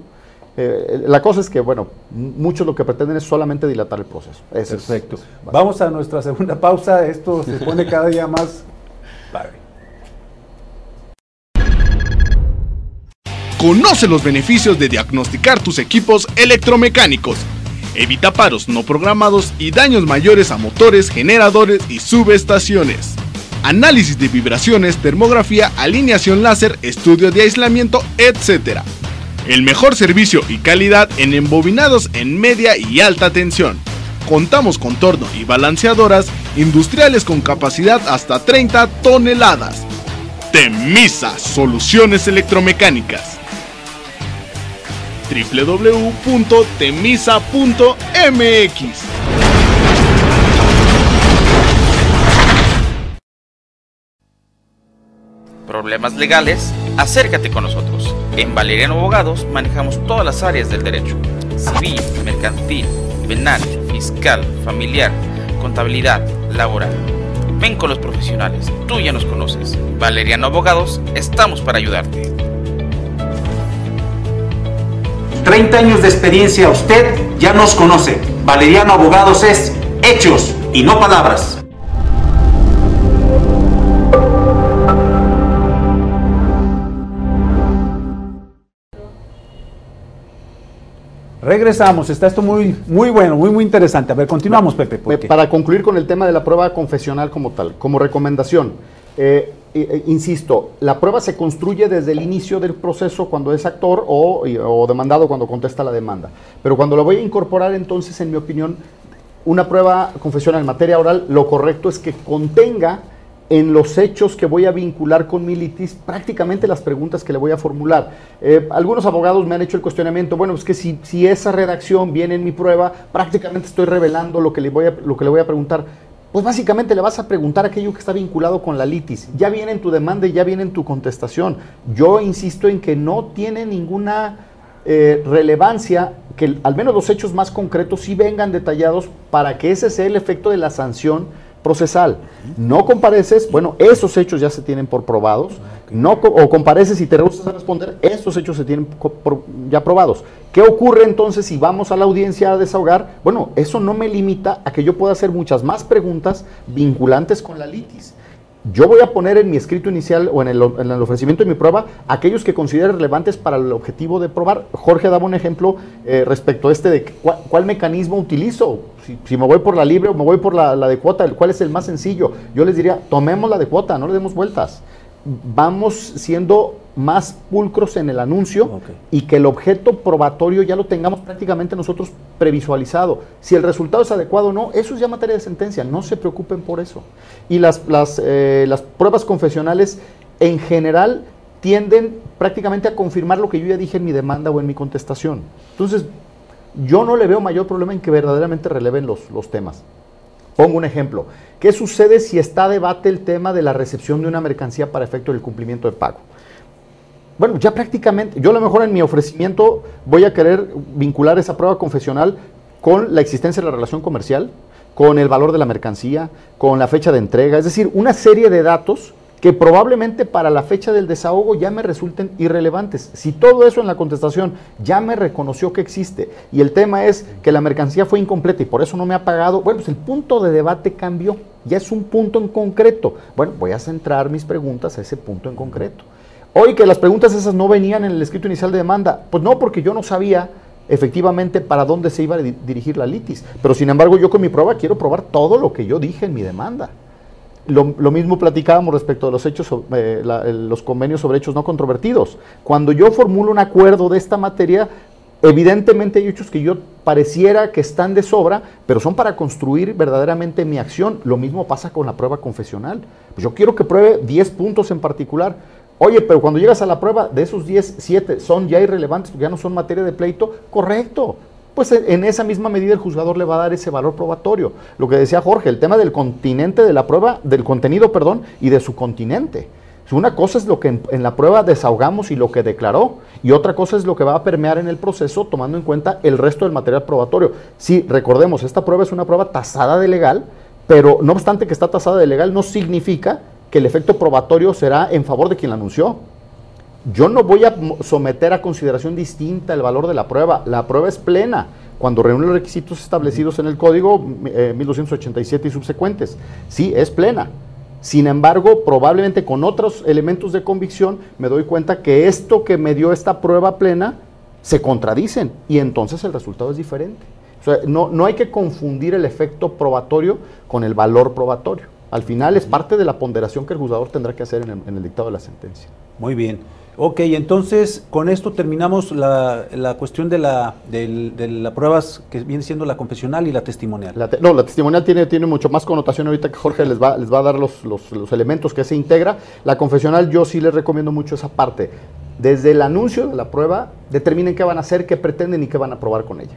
Eh, la cosa es que, bueno, muchos lo que pretenden es solamente dilatar el proceso. Perfecto. Vamos a nuestra segunda pausa. Esto se pone cada día más Conoce los beneficios de diagnosticar tus equipos electromecánicos. Evita paros no programados y daños mayores a motores, generadores y subestaciones. Análisis de vibraciones, termografía, alineación láser, estudio de aislamiento, etc el mejor servicio y calidad en embobinados en media y alta tensión. Contamos con torno y balanceadoras industriales con capacidad hasta 30 toneladas. Temisa Soluciones Electromecánicas www.temisa.mx problemas legales, acércate con nosotros. En Valeriano Abogados manejamos todas las áreas del derecho. Civil, mercantil, penal, fiscal, familiar, contabilidad, laboral. Ven con los profesionales, tú ya nos conoces. Valeriano Abogados, estamos para ayudarte. 30 años de experiencia, usted ya nos conoce. Valeriano Abogados es hechos y no palabras. Regresamos, está esto muy, muy bueno, muy, muy interesante. A ver, continuamos, Pepe. Para concluir con el tema de la prueba confesional como tal, como recomendación, eh, eh, insisto, la prueba se construye desde el inicio del proceso cuando es actor o, o, demandado cuando contesta la demanda. Pero cuando lo voy a incorporar, entonces, en mi opinión, una prueba confesional en materia oral, lo correcto es que contenga en los hechos que voy a vincular con mi litis, prácticamente las preguntas que le voy a formular. Eh, algunos abogados me han hecho el cuestionamiento, bueno, es que si, si, esa redacción viene en mi prueba, prácticamente estoy revelando lo que, le voy a, lo que le voy a preguntar. Pues básicamente le vas a preguntar aquello que está vinculado con la litis. Ya viene en tu demanda y ya viene en tu contestación. Yo insisto en que no tiene ninguna eh, relevancia que al menos los hechos más concretos sí vengan detallados para que ese sea el efecto de la sanción procesal. No compareces, bueno, esos hechos ya se tienen por probados. No, o compareces y te rehusas a responder, esos hechos se tienen ya probados. ¿Qué ocurre entonces si vamos a la audiencia a desahogar? Bueno, eso no me limita a que yo pueda hacer muchas más preguntas vinculantes con la litis. Yo voy a poner en mi escrito inicial o en el, ofrecimiento de mi prueba aquellos que considere relevantes para el objetivo de probar. Jorge daba un ejemplo eh, respecto a este de cuál, mecanismo utilizo. Si, me voy por la libre o me voy por la, la de cuota, ¿cuál es el más sencillo? Yo les diría, tomemos la de cuota, no le demos vueltas vamos siendo más pulcros en el anuncio y que el objeto probatorio ya lo tengamos prácticamente nosotros previsualizado. Si el resultado es adecuado o no, eso es ya materia de sentencia, no se preocupen por eso. Y las, las, eh, las pruebas confesionales en general tienden prácticamente a confirmar lo que yo ya dije en mi demanda o en mi contestación. Entonces, yo no le veo mayor problema en que verdaderamente releven los, los temas. Pongo un ejemplo. ¿Qué sucede si está debate el tema de la recepción de una mercancía para efecto del cumplimiento de pago? Bueno, ya prácticamente, yo a lo mejor en mi ofrecimiento voy a querer vincular esa prueba confesional con la existencia de la relación comercial, con el valor de la mercancía, con la fecha de entrega, es decir, una serie de datos que probablemente para la fecha del desahogo ya me resulten irrelevantes. Si todo eso en la contestación ya me reconoció que existe y el tema es que la mercancía fue incompleta y por eso no me ha pagado, bueno, pues el punto de debate cambió, ya es un punto en concreto. Bueno, voy a centrar mis preguntas a ese punto en concreto. Hoy que las preguntas esas no venían en el escrito inicial de demanda, pues no, porque yo no sabía efectivamente para dónde se iba a dirigir la litis, pero sin embargo yo con mi prueba quiero probar todo lo que yo dije en mi demanda. Lo, mismo platicábamos respecto a los hechos, eh, los convenios sobre hechos no controvertidos. Cuando yo formulo un acuerdo de esta materia, evidentemente hay hechos que yo pareciera que están de sobra, pero son para construir verdaderamente mi acción. Lo mismo pasa con la prueba confesional. Pues yo quiero que pruebe 10 puntos en particular. Oye, pero cuando llegas a la prueba, de esos 10, 7 son ya irrelevantes, ya no son materia de pleito, correcto pues en esa misma medida el juzgador le va a dar ese valor probatorio. Lo que decía Jorge, el tema del continente de la prueba, del contenido, perdón, y de su continente. Una cosa es lo que en, la prueba desahogamos y lo que declaró, y otra cosa es lo que va a permear en el proceso tomando en cuenta el resto del material probatorio. Sí, recordemos, esta prueba es una prueba tasada de legal, pero no obstante que está tasada de legal, no significa que el efecto probatorio será en favor de quien la anunció yo no voy a someter a consideración distinta el valor de la prueba. La prueba es plena cuando reúne los requisitos establecidos en el código 1287 eh, y subsecuentes. Sí, es plena. Sin embargo, probablemente con otros elementos de convicción me doy cuenta que esto que me dio esta prueba plena se contradicen y entonces el resultado es diferente. O sea, no, no hay que confundir el efecto probatorio con el valor probatorio. Al final es parte de la ponderación que el juzgador tendrá que hacer en el, en el dictado de la sentencia. Muy bien. Ok, entonces con esto terminamos la, la cuestión de la, de, las pruebas que viene siendo la confesional y la testimonial. no, la testimonial tiene, tiene mucho más connotación ahorita que Jorge les va, les va a dar los, los, los elementos que se integra. La confesional yo sí les recomiendo mucho esa parte. Desde el anuncio de la prueba, determinen qué van a hacer, qué pretenden y qué van a probar con ella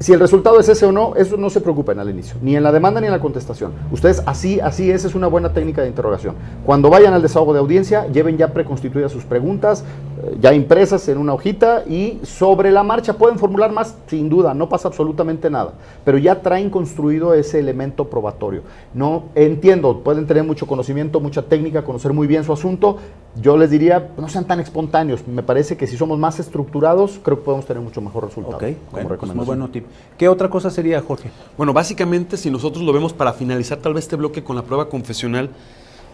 si el resultado es ese o no, eso no se preocupen al inicio, ni en la demanda ni en la contestación. Ustedes así, así, esa es una buena técnica de interrogación. Cuando vayan al desahogo de audiencia, lleven ya preconstituidas sus preguntas, eh, ya impresas en una hojita y sobre la marcha pueden formular más, sin duda, no pasa absolutamente nada, pero ya traen construido ese elemento probatorio. No entiendo, pueden tener mucho conocimiento, mucha técnica, conocer muy bien su asunto. Yo les diría, no sean tan espontáneos. Me parece que si somos más estructurados, creo que podemos tener mucho mejor resultado. Ok, como pues muy bueno ¿Qué otra cosa sería, Jorge? Bueno, básicamente, si nosotros lo vemos para finalizar tal vez este bloque con la prueba confesional,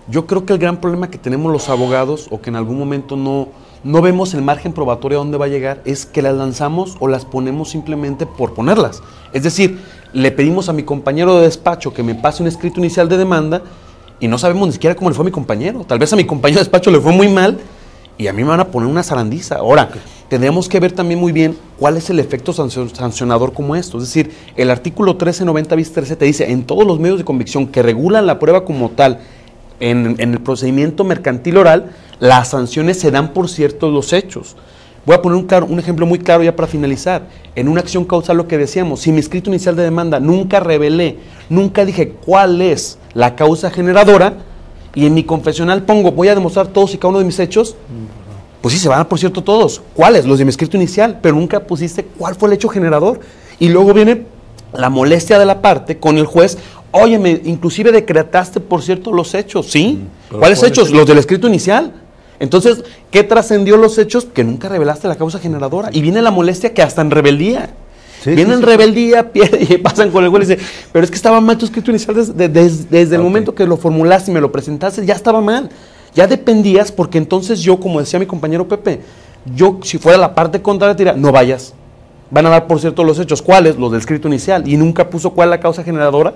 yo creo que el gran problema que tenemos los abogados, o que en algún momento no, no vemos el margen probatorio a dónde va a llegar, es que las lanzamos o las ponemos simplemente por ponerlas. Es decir, le pedimos a mi compañero de despacho que me pase un escrito inicial de demanda y no sabemos ni siquiera cómo le fue a mi compañero. Tal vez a mi compañero de despacho le fue muy mal y a mí me van a poner una zarandiza. Ahora, tendríamos que ver también muy bien cuál es el efecto sancionador como esto. Es decir, el artículo 1390 bis 13 te dice, en todos los medios de convicción que regulan la prueba como tal, en, el procedimiento mercantil oral, las sanciones se dan por ciertos los hechos. Voy a poner un, un, ejemplo muy claro ya para finalizar. En una acción causal lo que decíamos, si mi escrito inicial de demanda nunca revelé, nunca dije cuál es la causa generadora, y en mi confesional pongo, voy a demostrar todos y cada uno de mis hechos, pues sí, se van a por cierto todos. ¿Cuáles? Los de mi escrito inicial, pero nunca pusiste cuál fue el hecho generador. Y luego viene la molestia de la parte con el juez. Óyeme, inclusive decretaste, por cierto, los hechos, ¿sí? Mm, ¿Cuáles hechos? Los del escrito inicial. Entonces, ¿qué trascendió los hechos? Que nunca revelaste la causa generadora. Y viene la molestia que hasta en rebeldía. viene en rebeldía y pasan con el juez y dice, pero es que estaba mal tu escrito inicial desde, el momento que lo formulaste y me lo presentaste, ya estaba mal ya dependías porque entonces yo, como decía mi compañero Pepe, yo si fuera la parte contraria, diría, no vayas. Van a dar, por cierto, los hechos. ¿Cuáles? Los del escrito inicial. Y nunca puso cuál la causa generadora.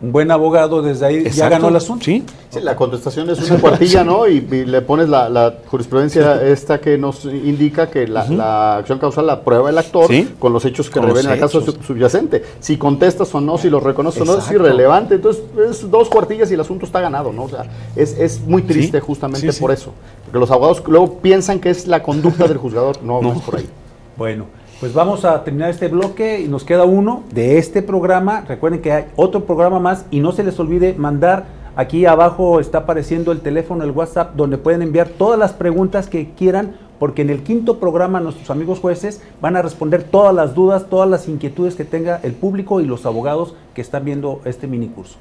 Un buen abogado desde ahí ya ganó el asunto. Sí. Sí, la contestación es una cuartilla, ¿no? Y, y le pones la, la jurisprudencia esta que nos indica que la, la acción causal la prueba el actor Sí. con los hechos que revelen el caso sub- subyacente. Si contestas o no, si los reconoces o no, es irrelevante. Entonces, es dos cuartillas y el asunto está ganado, ¿no? O sea, es, es muy triste Sí. justamente Sí, sí. por eso. Porque los abogados luego piensan que es la conducta del juzgador. No, no, No. es por ahí. Bueno, pues vamos a terminar este bloque y nos queda uno de este programa. Recuerden que hay otro programa más y no se les olvide mandar. Aquí abajo está apareciendo el teléfono, el WhatsApp, donde pueden enviar todas las preguntas que quieran, porque en el quinto programa nuestros amigos jueces van a responder todas las dudas, todas las inquietudes que tenga el público y los abogados que están viendo este mini curso.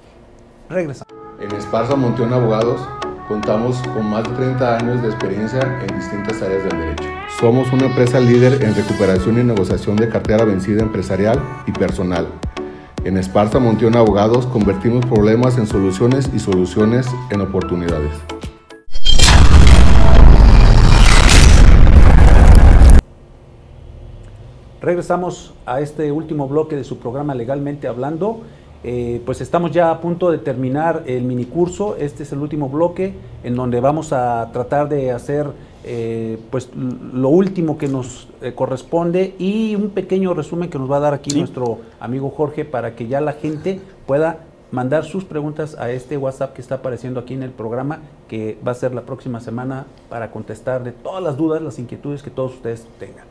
Regresamos. En Esparza Monteón Abogados contamos con más de 30 años de experiencia en distintas áreas del derecho. Somos una empresa líder en recuperación y negociación de cartera vencida empresarial y personal. En Esparza Monteón Abogados convertimos problemas en soluciones y soluciones en oportunidades. Regresamos a este último bloque de su programa Legalmente Hablando. Eh, pues estamos ya a punto de terminar el minicurso. Este es el último bloque en donde vamos a tratar de hacer eh, pues lo último que nos eh, corresponde y un pequeño resumen que nos va a dar aquí Sí. nuestro amigo Jorge para que ya la gente pueda mandar sus preguntas a este WhatsApp que está apareciendo aquí en el programa, que va a ser la próxima semana para contestar de todas las dudas, las inquietudes que todos ustedes tengan.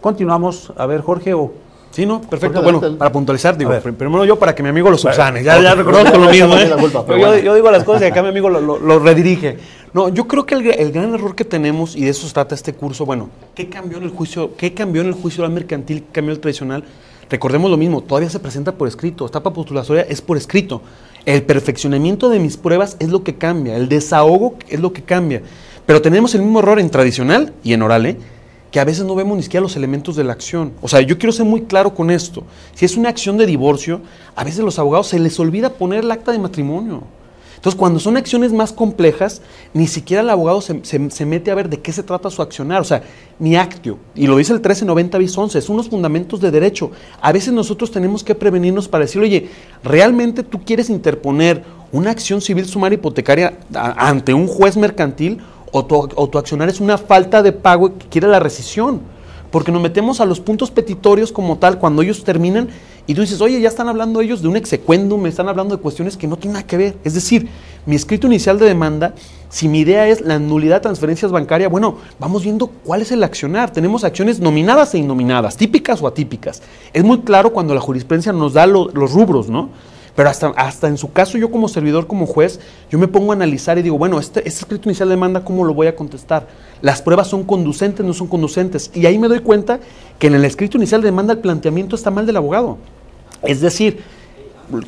Continuamos. A ver, Jorge, o Sí, no, perfecto. Bueno, para puntualizar, digo, primero yo para que mi amigo lo subsane. Ya, ya reconozco lo mismo, ¿eh? Culpa, pero Yo- yo, bueno. yo digo las cosas y acá mi amigo lo, lo- lo redirige. No, yo creo que el, el gran error que tenemos, y de eso se trata este curso, bueno, ¿qué cambió en el juicio, qué cambió en el juicio oral mercantil, qué cambió en el tradicional? Recordemos lo mismo, todavía se presenta por escrito, etapa postulatoria es por escrito. El perfeccionamiento de mis pruebas es lo que cambia, el desahogo es lo que cambia. Pero tenemos el mismo error en tradicional y en oral, ¿eh? Que a veces no vemos ni siquiera los elementos de la acción. O sea, yo quiero ser muy claro con esto. Si es una acción de divorcio, a veces los abogados se les olvida poner el acta de matrimonio. Entonces, cuando son acciones más complejas, ni siquiera el abogado se, se- mete a ver de qué se trata su accionar. O sea, ni actio. Y lo dice el 1390 bis 11, son unos fundamentos de derecho. A veces nosotros tenemos que prevenirnos para decir, oye, ¿realmente tú quieres interponer una acción civil sumaria hipotecaria ante un juez mercantil o tu, accionar es una falta de pago que quiere la rescisión? Porque nos metemos a los puntos petitorios como tal cuando ellos terminan y tú dices, oye, ya están hablando ellos de un execuendum, me están hablando de cuestiones que no tienen nada que ver. Es decir, mi escrito inicial de demanda, si mi idea es la nulidad de transferencias bancarias, bueno, vamos viendo cuál es el accionar. Tenemos acciones nominadas e innominadas, típicas o atípicas. Es muy claro cuando la jurisprudencia nos da lo- los rubros, ¿no? Pero hasta, hasta en su caso, yo como servidor, como juez, yo me pongo a analizar y digo, bueno, este, este escrito inicial de demanda, ¿cómo lo voy a contestar? Las pruebas son conducentes, no son conducentes. Y ahí me doy cuenta que en el escrito inicial de demanda el planteamiento está mal del abogado. Es decir,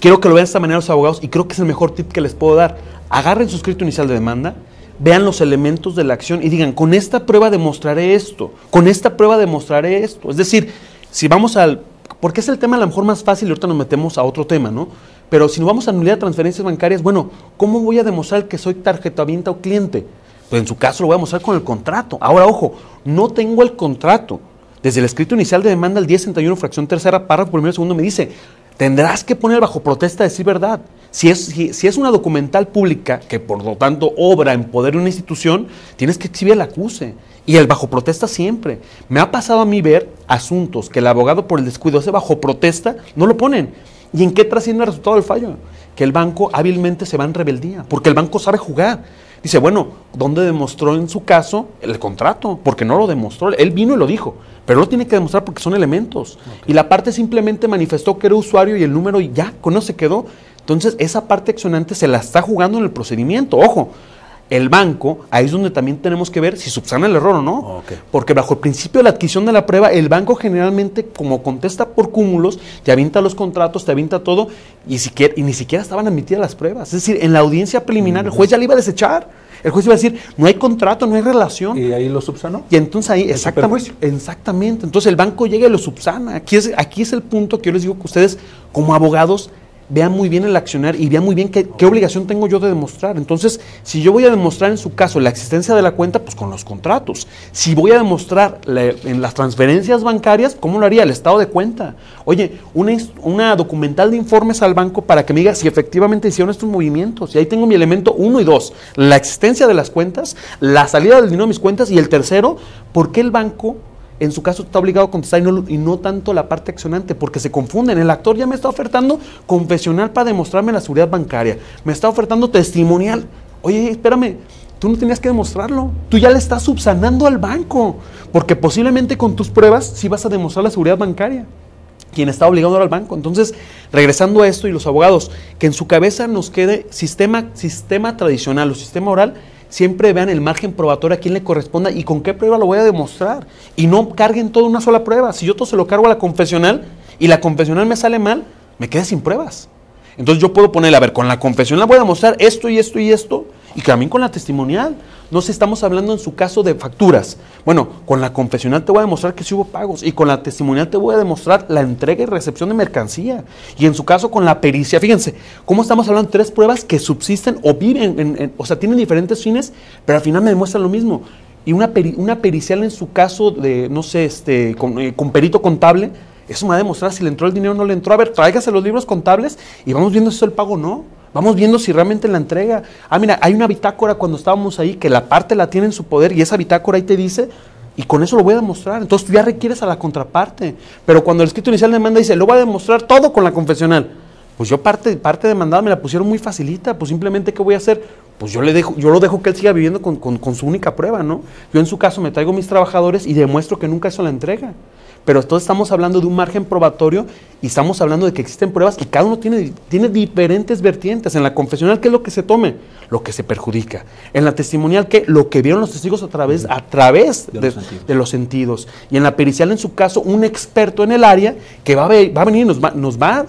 quiero que lo vean de esta manera los abogados y creo que es el mejor tip que les puedo dar. Agarren su escrito inicial de demanda, vean los elementos de la acción y digan, con esta prueba demostraré esto, con esta prueba demostraré esto. Es decir, si vamos al... Porque es el tema a lo mejor más fácil y ahorita nos metemos a otro tema, ¿no? Pero si nos vamos a de transferencias bancarias, bueno, ¿cómo voy a demostrar que soy tarjetavienta o cliente? Pues en su caso lo voy a mostrar con el contrato. Ahora, ojo, no tengo el contrato. Desde el escrito inicial de demanda, el 1061, fracción tercera, párrafo primero segundo, me dice, tendrás que poner bajo protesta decir verdad. Si es, si, si es una documental pública, que por lo tanto obra en poder de una institución, tienes que exhibir el acuse. Y el bajo protesta siempre. Me ha pasado a mí ver asuntos que el abogado por el descuido ese bajo protesta no lo ponen. ¿Y en qué trasciende el resultado del fallo? Que el banco hábilmente se va en rebeldía, porque el banco sabe jugar. Dice, bueno, ¿dónde demostró en su caso el contrato? Porque no lo demostró. Él vino y lo dijo, pero lo tiene que demostrar porque son elementos. Y la parte simplemente manifestó que era usuario y el número y ya, con eso se quedó. Entonces, esa parte accionante se la está jugando en el procedimiento. Ojo, el banco, ahí es donde también tenemos que ver si subsana el error o no. Porque bajo el principio de la adquisición de la prueba, el banco generalmente, como contesta por cúmulos, te avienta los contratos, te avienta todo, y, siquiera, y ni siquiera estaban admitidas las pruebas. Es decir, en la audiencia preliminar, el juez ya le iba a desechar. El juez iba a decir, no hay contrato, no hay relación. Y ahí lo subsanó. Y entonces ahí, exactamente, exactamente. Entonces el banco llega y lo subsana. Aquí es, aquí es el punto que yo les digo que ustedes, como abogados, vean muy bien el accionar y vean muy bien qué, qué, obligación tengo yo de demostrar. Entonces, si yo voy a demostrar en su caso la existencia de la cuenta, pues con los contratos. Si voy a demostrar en las transferencias bancarias, ¿cómo lo haría? El estado de cuenta. Oye, una, una, documental de informes al banco para que me diga si efectivamente hicieron estos movimientos. Y ahí tengo mi elemento uno y dos, la existencia de las cuentas, la salida del dinero de mis cuentas y el tercero, ¿por qué el banco en su caso está obligado a contestar y no, tanto la parte accionante, porque se confunden. El actor ya me está ofertando confesional para demostrarme la seguridad bancaria, me está ofertando testimonial. Oye, espérame, tú no tenías que demostrarlo, tú ya le estás subsanando al banco, porque posiblemente con tus pruebas sí vas a demostrar la seguridad bancaria. Quien está obligado ahora al banco. Entonces, regresando a esto y los abogados, que en su cabeza nos quede sistema, sistema tradicional o sistema oral siempre vean el margen probatorio a quién le corresponda y con qué prueba lo voy a demostrar. Y no carguen toda una sola prueba. Si yo todo se lo cargo a la confesional y la confesional me sale mal, me quedé sin pruebas. Entonces yo puedo ponerle, a ver, con la confesional voy a demostrar esto y esto y esto, y también con la testimonial. No sé, estamos hablando en su caso de facturas. Bueno, con la confesional te voy a demostrar que sí hubo pagos y con la testimonial te voy a demostrar la entrega y recepción de mercancía. Y en su caso con la pericia, fíjense, cómo estamos hablando de tres pruebas que subsisten o viven, en, o sea, tienen diferentes fines, pero al final me demuestran lo mismo. Y una, una pericial en su caso de, no sé, este, con, eh, con perito contable, eso me va a demostrar si le entró el dinero o no le entró. A ver, tráigase los libros contables y vamos viendo si es el pago o no. Vamos viendo si realmente la entrega. Ah, mira, hay una bitácora cuando estábamos ahí que la parte la tiene en su poder y esa bitácora ahí te dice, y con eso lo voy a demostrar. Entonces tú ya requieres a la contraparte. Pero cuando el escrito inicial de demanda dice, lo voy a demostrar todo con la confesional. Pues yo parte, parte demandada me la pusieron muy facilita. Pues simplemente, ¿qué voy a hacer? Pues yo, le dejo, yo lo dejo que él siga viviendo con, con, con su única prueba, ¿no? Yo en su caso me traigo mis trabajadores y demuestro que nunca hizo la entrega. Pero entonces estamos hablando de un margen probatorio y estamos hablando de que existen pruebas y cada uno tiene, tiene diferentes vertientes. En la confesional, ¿qué es lo que se tome? Lo que se perjudica. En la testimonial, ¿qué? Lo que vieron los testigos a través, a través de, de, los de, los sentidos. Y en la pericial, en su caso, un experto en el área que va a, va a venir y nos va, nos va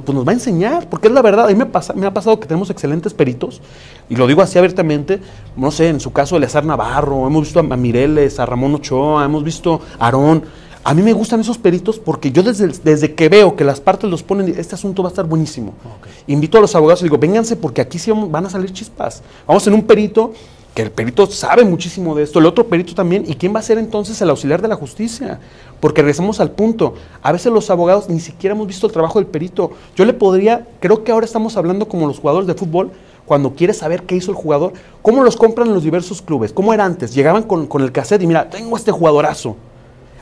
pues nos va a enseñar, porque es la verdad. A mí me, pasa, me ha pasado que tenemos excelentes peritos, y lo digo así abiertamente, no sé, en su caso, Eleazar Navarro, hemos visto a Mireles, a Ramón Ochoa, hemos visto a Aarón, a mí me gustan esos peritos porque yo desde, desde que veo que las partes los ponen, este asunto va a estar buenísimo. Okay. Invito a los abogados y digo, vénganse porque aquí sí van a salir chispas. Vamos en un perito, que el perito sabe muchísimo de esto, el otro perito también, ¿y quién va a ser entonces el auxiliar de la justicia? Porque regresamos al punto, a veces los abogados ni siquiera hemos visto el trabajo del perito. Yo le podría, creo que ahora estamos hablando como los jugadores de fútbol, cuando quieres saber qué hizo el jugador, cómo los compran los diversos clubes, cómo era antes, llegaban con, con el cassette y mira, tengo este jugadorazo.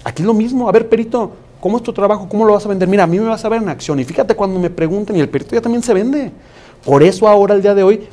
Aquí es lo mismo. A ver, perito, ¿cómo es tu trabajo? ¿Cómo lo vas a vender? Mira, a mí me vas a ver en acción. Y fíjate cuando me pregunten, y el perito ya también se vende. Por eso ahora, el día de hoy,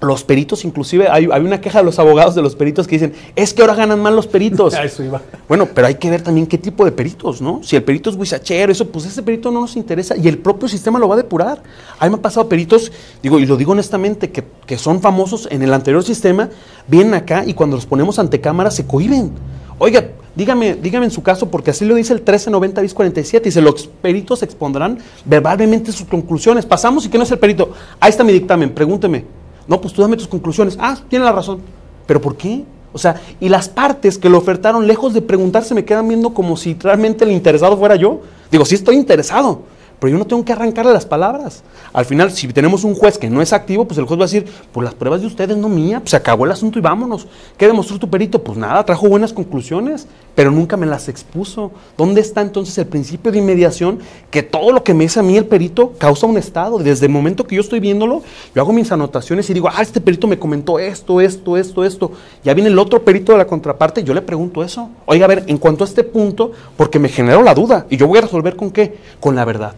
los peritos, inclusive, hay, hay, una queja de los abogados de los peritos que dicen, es que ahora ganan mal los peritos. eso iba. Bueno, pero hay que ver también qué tipo de peritos, ¿no? Si el perito es guisachero, eso, pues ese perito no nos interesa y el propio sistema lo va a depurar. A mí me han pasado peritos, digo, y lo digo honestamente, que, que son famosos en el anterior sistema, vienen acá y cuando los ponemos ante cámara se cohiben. Oiga, dígame, dígame en su caso, porque así lo dice el 1390 bis 47, dice, los peritos expondrán verbalmente sus conclusiones. Pasamos y que no es el perito. Ahí está mi dictamen, pregúnteme. No, pues tú dame tus conclusiones. Ah, tiene la razón. ¿Pero por qué? O sea, y las partes que lo ofertaron, lejos de preguntarse, me quedan viendo como si realmente el interesado fuera yo. Digo, sí estoy interesado, pero yo no tengo que arrancarle las palabras. Al final, si tenemos un juez que no es activo, pues el juez va a decir, pues las pruebas de ustedes, no mía, pues se acabó el asunto y vámonos. ¿Qué demostró tu perito? Pues nada, trajo buenas conclusiones, pero nunca me las expuso. ¿Dónde está entonces el principio de inmediación que todo lo que me dice a mí el perito causa un estado? Desde el momento que yo estoy viéndolo, yo hago mis anotaciones y digo, ah, este perito me comentó esto, esto, esto, esto. Ya viene el otro perito de la contraparte, yo le pregunto eso. Oiga, a ver, en cuanto a este punto, porque me generó la duda, y yo voy a resolver con qué? Con la verdad.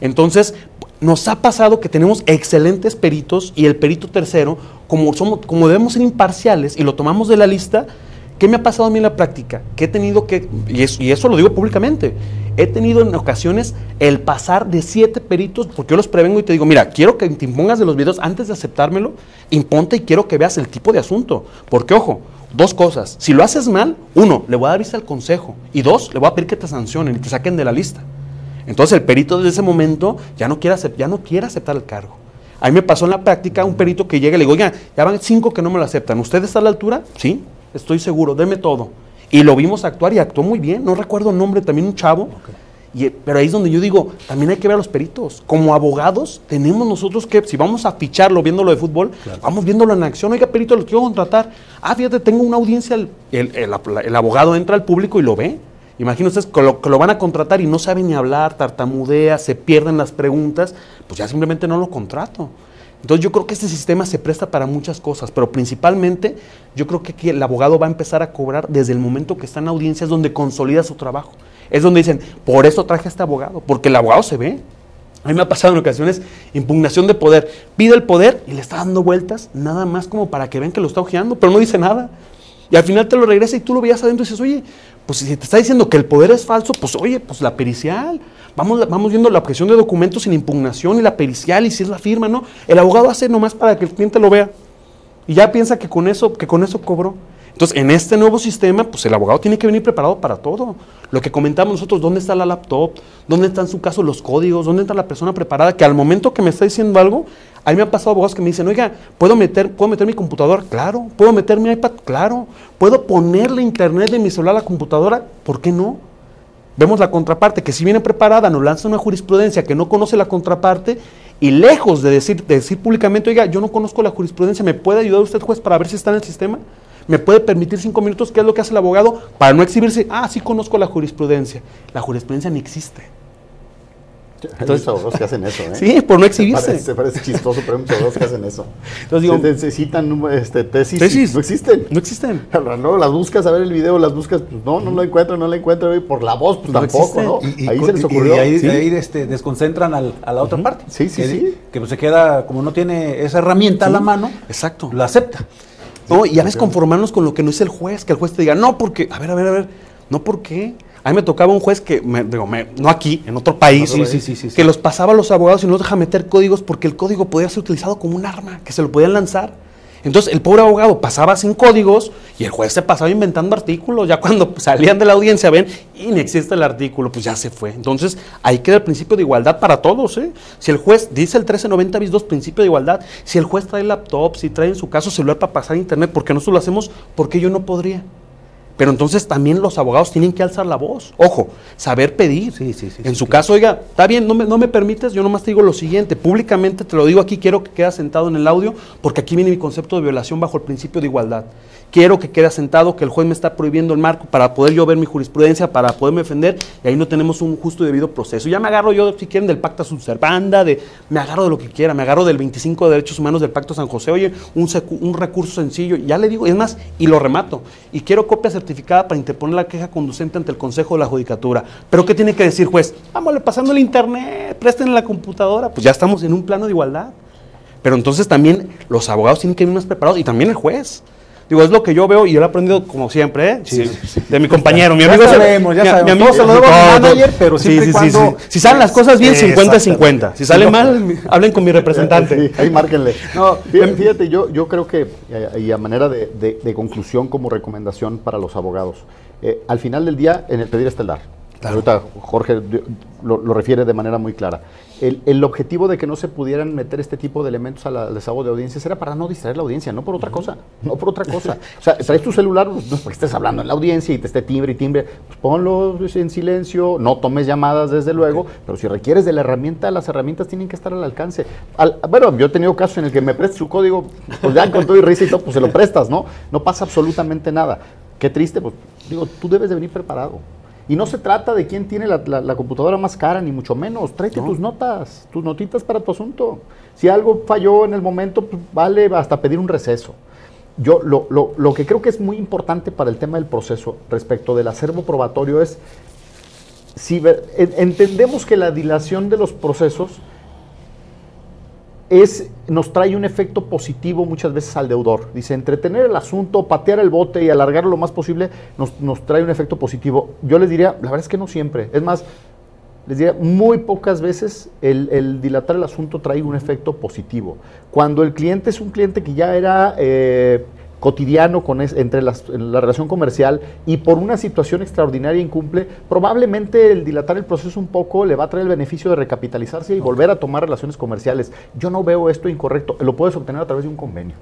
Entonces, nos ha pasado que tenemos excelentes peritos y el perito tercero, como, somos, como debemos ser imparciales y lo tomamos de la lista, ¿qué me ha pasado a mí en la práctica? Que he tenido que, y eso, y eso lo digo públicamente, he tenido en ocasiones el pasar de siete peritos, porque yo los prevengo y te digo, mira, quiero que te impongas de los videos antes de aceptármelo, imponte y quiero que veas el tipo de asunto. Porque, ojo, dos cosas. Si lo haces mal, uno, le voy a dar vista al consejo. Y dos, le voy a pedir que te sancionen y te saquen de la lista. Entonces el perito desde ese momento ya no quiere, acept, ya no quiere aceptar el cargo. A mí me pasó en la práctica un perito que llega y le digo, oiga, ya van cinco que no me lo aceptan. ¿Usted está a la altura? Sí, estoy seguro, deme todo. Y lo vimos actuar y actuó muy bien. No recuerdo el nombre, también un chavo. Okay. Y, pero ahí es donde yo digo, también hay que ver a los peritos. Como abogados, tenemos nosotros que, si vamos a ficharlo viéndolo de fútbol, vamos viéndolo en acción. Oiga, perito, lo quiero contratar. Ah, fíjate, tengo una audiencia, el, el- el- el abogado entra al público y lo ve. Imagínense ustedes que lo, que lo van a contratar y no sabe ni hablar, tartamudea, se pierden las preguntas, pues ya simplemente no lo contrato. Entonces yo creo que este sistema se presta para muchas cosas, pero principalmente yo creo que, aquí el abogado va a empezar a cobrar desde el momento que está en audiencias donde consolida su trabajo. Es donde dicen, por eso traje a este abogado, porque el abogado se ve. A mí me ha pasado en ocasiones impugnación de poder. Pide el poder y le está dando vueltas, nada más como para que vean que lo está ojeando, pero no dice nada. Y al final te lo regresa y tú lo veías adentro y dices, oye, pues si te está diciendo que el poder es falso, pues oye, pues la pericial. Vamos, vamos viendo la objeción de documentos sin impugnación y la pericial y si es la firma, ¿no? El abogado hace nomás para que el cliente lo vea. Y ya piensa que con eso, que con eso cobró. Entonces, en este nuevo sistema, pues el abogado tiene que venir preparado para todo. Lo que comentamos nosotros, ¿dónde está la laptop? ¿Dónde están, en su caso, los códigos? ¿Dónde está la persona preparada? Que al momento que me está diciendo algo, a mí me ha pasado abogados que me dicen, oiga, ¿puedo meter, ¿puedo meter mi computadora? Claro. ¿Puedo meter mi iPad? Claro. ¿Puedo ponerle internet de mi celular a la computadora? ¿Por qué no? Vemos la contraparte, que si viene preparada, nos lanza una jurisprudencia que no conoce la contraparte y lejos de decir, de decir públicamente, oiga, yo no conozco la jurisprudencia, ¿me puede ayudar usted, juez, para ver si está en el sistema? ¿Me puede permitir cinco minutos? ¿Qué es lo que hace el abogado? Para no exhibirse, ah, sí conozco la jurisprudencia. La jurisprudencia ni existe. Hay muchos abogados que hacen eso, ¿eh? Sí, por no Se exhibirse. parece, se parece chistoso, pero hay muchos abogados que hacen eso. Entonces digo- Se necesitan este, tesis, Tesis. no existen. No existen. Luego las buscas a ver el video, las buscas, pues no, no lo encuentro, no lo encuentro, y por la voz, pues No tampoco, existe. ¿no? Y, y ahí se les ocurrió. y ahí, Sí. ahí, este, desconcentran al- a la otra parte. Sí, sí, que, sí. Que pues, se queda, como no tiene esa herramienta a la mano, Exacto. lo acepta. No, y a veces conformarnos con lo que no dice el juez, que el juez te diga, no, porque, a ver, a ver, a ver, no, ¿por qué? A mí me tocaba un juez que, me- digo, me- no aquí, en otro país, Sí, sí, sí, que los pasaba a los abogados y no los deja meter códigos porque el código podía ser utilizado como un arma, que se lo podían lanzar. Entonces el pobre abogado pasaba sin códigos y el juez se pasaba inventando artículos. Ya cuando salían de la audiencia, ven, y no existe el artículo, pues ya se fue. Entonces ahí queda el principio de igualdad para todos. ¿eh? Si el juez, dice el 1390 bis 2, principio de igualdad, si el juez trae laptop, si trae en su caso celular para pasar internet, porque nosotros lo hacemos, porque yo no podría? Pero entonces también los abogados tienen que alzar la voz. Ojo, saber pedir. Sí, sí, sí, En su caso, oiga, está bien, no me, no me permites, yo nomás te digo lo siguiente, públicamente te lo digo aquí, quiero que quede sentado en el audio, porque aquí viene mi concepto de violación bajo el principio de igualdad. Quiero que quede sentado que el juez me está prohibiendo el marco para poder yo ver mi jurisprudencia, para poderme defender, y ahí no tenemos un justo y debido proceso. Ya me agarro yo, si quieren, del pacta sub servanda, de, me agarro de lo que quiera, me agarro del 25 de Derechos Humanos del Pacto San José, oye, un recurso sencillo, ya le digo, es más, y lo remato, y quiero copia certificada para interponer la queja conducente ante el Consejo de la Judicatura. Pero ¿qué tiene que decir juez? Vámonos pasando el internet, presten la computadora, pues ya estamos en un plano de igualdad. Pero entonces también los abogados tienen que ir más preparados y también el juez. Digo, es lo que yo veo y yo lo he aprendido como siempre, ¿eh? Sí, Sí, de mi compañero, mi Ya amigo. se- sabemos, ya mi- mi sabemos. amigo se lo debo a manager, pero sí, siempre y sí, sí, cuando- sí. Si salen las cosas bien, 50-50. Si sale mal, hablen con mi representante. Sí, ahí márquenle. No, Fí- fíjate, yo, yo creo que, eh, y a manera de, de- de conclusión como recomendación para los abogados, eh, al final del día, en el pedir está el dar. Ahorita Jorge lo, lo refiere de manera muy clara. El, el objetivo de que no se pudieran meter este tipo de elementos al al desahogo de audiencias era para no distraer la audiencia, no por otra cosa, no por otra cosa. O sea, traes tu celular, pues, no es porque estés hablando en la audiencia y te esté timbre y timbre, pues ponlo en silencio, no tomes llamadas desde luego, pero si requieres de la herramienta, las herramientas tienen que estar al alcance. Al- bueno, yo he tenido casos en el que me prestas su código, pues ya con todo y risa y todo, pues se lo prestas, ¿no? No pasa absolutamente nada. Qué triste, pues digo, tú debes de venir preparado. Y no se trata de quién tiene la, la- la computadora más cara, ni mucho menos. Tráete tus notas, tus notitas para tu asunto. Si algo falló en el momento, pues, vale hasta pedir un receso. Yo lo, lo- lo que creo que es muy importante para el tema del proceso respecto del acervo probatorio es, si entendemos que la dilación de los procesos es, nos trae un efecto positivo muchas veces al deudor. Dice, entretener el asunto, patear el bote y alargarlo lo más posible nos, nos trae un efecto positivo. Yo les diría, la verdad es que no siempre. Es más, les diría, muy pocas veces el, el dilatar el asunto trae un efecto positivo. Cuando el cliente es un cliente que ya era eh, cotidiano con es- entre las- en la relación comercial y por una situación extraordinaria incumple, probablemente el dilatar el proceso un poco le va a traer el beneficio de recapitalizarse y volver a tomar relaciones comerciales. Yo no veo esto incorrecto. Lo puedes obtener a través de un convenio.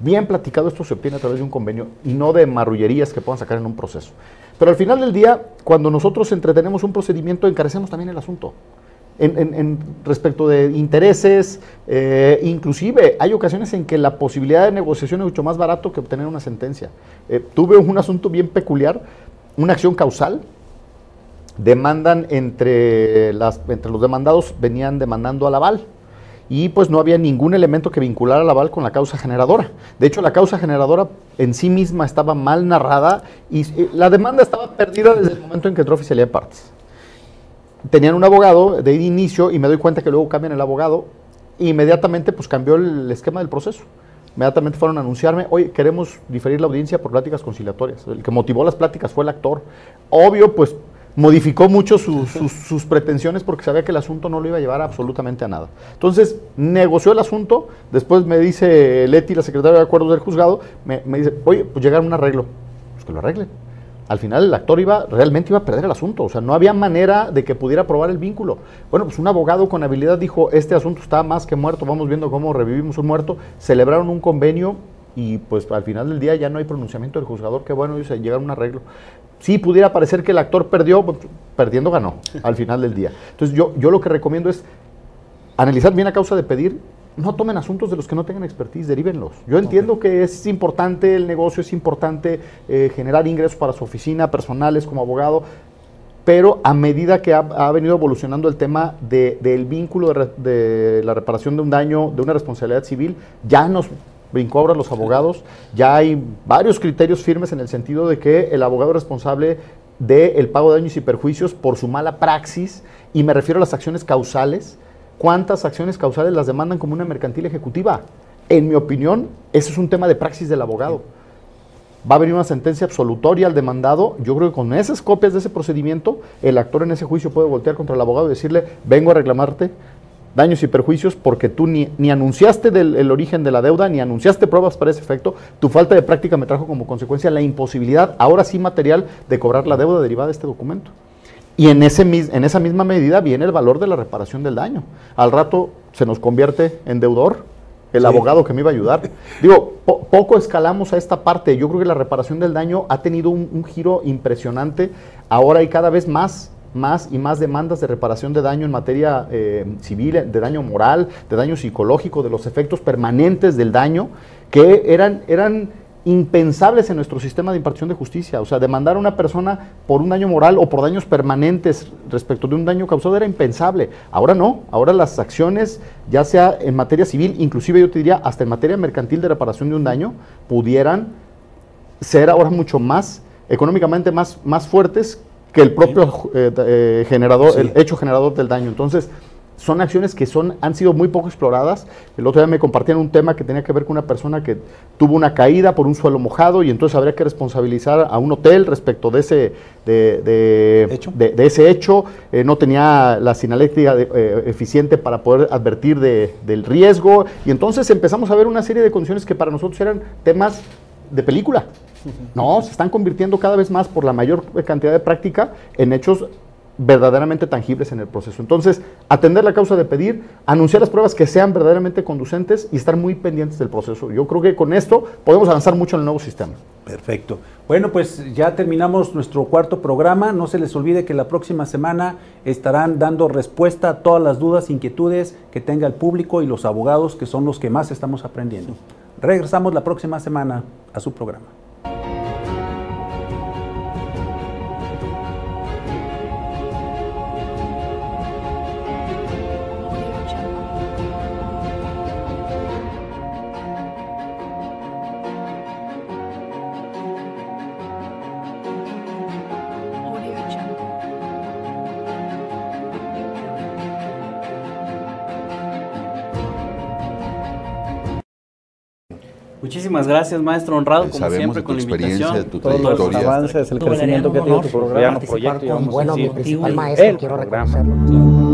Bien platicado, esto se obtiene a través de un convenio y no de marrullerías que puedan sacar en un proceso. Pero al final del día, cuando nosotros entretenemos un procedimiento, encarecemos también el asunto. En, en- en respecto de intereses, eh, inclusive hay ocasiones en que la posibilidad de negociación es mucho más barato que obtener una sentencia. Eh, tuve un asunto bien peculiar, una acción causal, demandan entre, las, entre los demandados, venían demandando al aval y pues no había ningún elemento que vinculara al aval con la causa generadora. De hecho, la causa generadora en sí misma estaba mal narrada y eh, la demanda estaba perdida desde el momento en que entró oficialidad de partes. Tenían un abogado de inicio y me doy cuenta que luego cambian el abogado e inmediatamente pues cambió el esquema del proceso. Inmediatamente fueron a anunciarme, oye, queremos diferir la audiencia por pláticas conciliatorias. El que motivó las pláticas fue el actor. Obvio, pues modificó mucho su- sus, sus pretensiones porque sabía que el asunto no lo iba a llevar absolutamente a nada. Entonces, negoció el asunto, después me dice Leti, la secretaria de acuerdos del juzgado, me, me dice, oye, pues llegaron a un arreglo. Pues que lo arreglen. Al final el actor iba, realmente iba a perder el asunto, o sea, no había manera de que pudiera probar el vínculo. Bueno, pues un abogado con habilidad dijo, este asunto está más que muerto, vamos viendo cómo revivimos un muerto, celebraron un convenio y pues al final del día ya no hay pronunciamiento del juzgador, que bueno, llegaron a un arreglo. Sí, pudiera parecer que el actor perdió, pues, perdiendo ganó al final del día. Entonces yo, yo lo que recomiendo es analizar bien a causa de pedir, no tomen asuntos de los que no tengan expertise, derívenlos. Yo entiendo que es importante el negocio, es importante eh, generar ingresos para su oficina, personales como abogado, pero a medida que ha, ha venido evolucionando el tema de- del vínculo de, re- de la reparación de un daño, de una responsabilidad civil, ya nos brincó ahora los abogados, ya hay varios criterios firmes en el sentido de que el abogado es responsable del pago de daños y perjuicios por su mala praxis, y me refiero a las acciones causales. ¿Cuántas acciones causales las demandan como una mercantil ejecutiva? En mi opinión, ese es un tema de praxis del abogado va a venir una sentencia absolutoria al demandado. Yo creo que con esas copias de ese procedimiento, el actor en ese juicio puede voltear contra el abogado y decirle, vengo a reclamarte daños y perjuicios porque tú ni, ni anunciaste del, el origen de la deuda, ni anunciaste pruebas para ese efecto. Tu falta de práctica me trajo como consecuencia la imposibilidad, ahora sí material, de cobrar la deuda derivada de este documento. Y en, ese, mis- en esa misma medida viene el valor de la reparación del daño. Al rato se nos convierte en deudor el abogado que me iba a ayudar. Digo, po- poco escalamos a esta parte. Yo creo que la reparación del daño ha tenido un, un giro impresionante. Ahora hay cada vez más, más y más demandas de reparación de daño en materia eh, civil, de daño moral, de daño psicológico, de los efectos permanentes del daño, que eran, eran impensables en nuestro sistema de impartición de justicia. O sea, demandar a una persona por un daño moral o por daños permanentes respecto de un daño causado era impensable. Ahora no, ahora las acciones, ya sea en materia civil, inclusive yo te diría hasta en materia mercantil de reparación de un daño, pudieran ser ahora mucho más económicamente más, más fuertes que el propio eh, eh, generador, Sí. el hecho generador del daño. Entonces, son acciones que son, han sido muy poco exploradas. El otro día me compartían un tema que tenía que ver con una persona que tuvo una caída por un suelo mojado y entonces habría que responsabilizar a un hotel respecto de ese, de, de- Hecho. de- de ese hecho. Eh, no tenía la sinaléctrica de- eh, eficiente para poder advertir de- del riesgo. Y entonces empezamos a ver una serie de condiciones que para nosotros eran temas de película. No, se están convirtiendo cada vez más por la mayor cantidad de práctica en hechos verdaderamente tangibles en el proceso. Entonces, atender la causa de pedir, anunciar las pruebas que sean verdaderamente conducentes y estar muy pendientes del proceso. Yo creo que con esto podemos avanzar mucho en el nuevo sistema. Perfecto. Bueno, pues ya terminamos nuestro cuarto programa. No se les olvide que la próxima semana estarán dando respuesta a todas las dudas, inquietudes que tenga el público y los abogados, que son los que más estamos aprendiendo. Regresamos la próxima semana a su programa. Gracias, maestro honrado, como Sabemos siempre, de tu con la experiencia, invitación. de tu Todos los trayectoria. avances, el crecimiento que tiene tu programa. participar proyecto, con principal el maestro, quiero reconocerlo.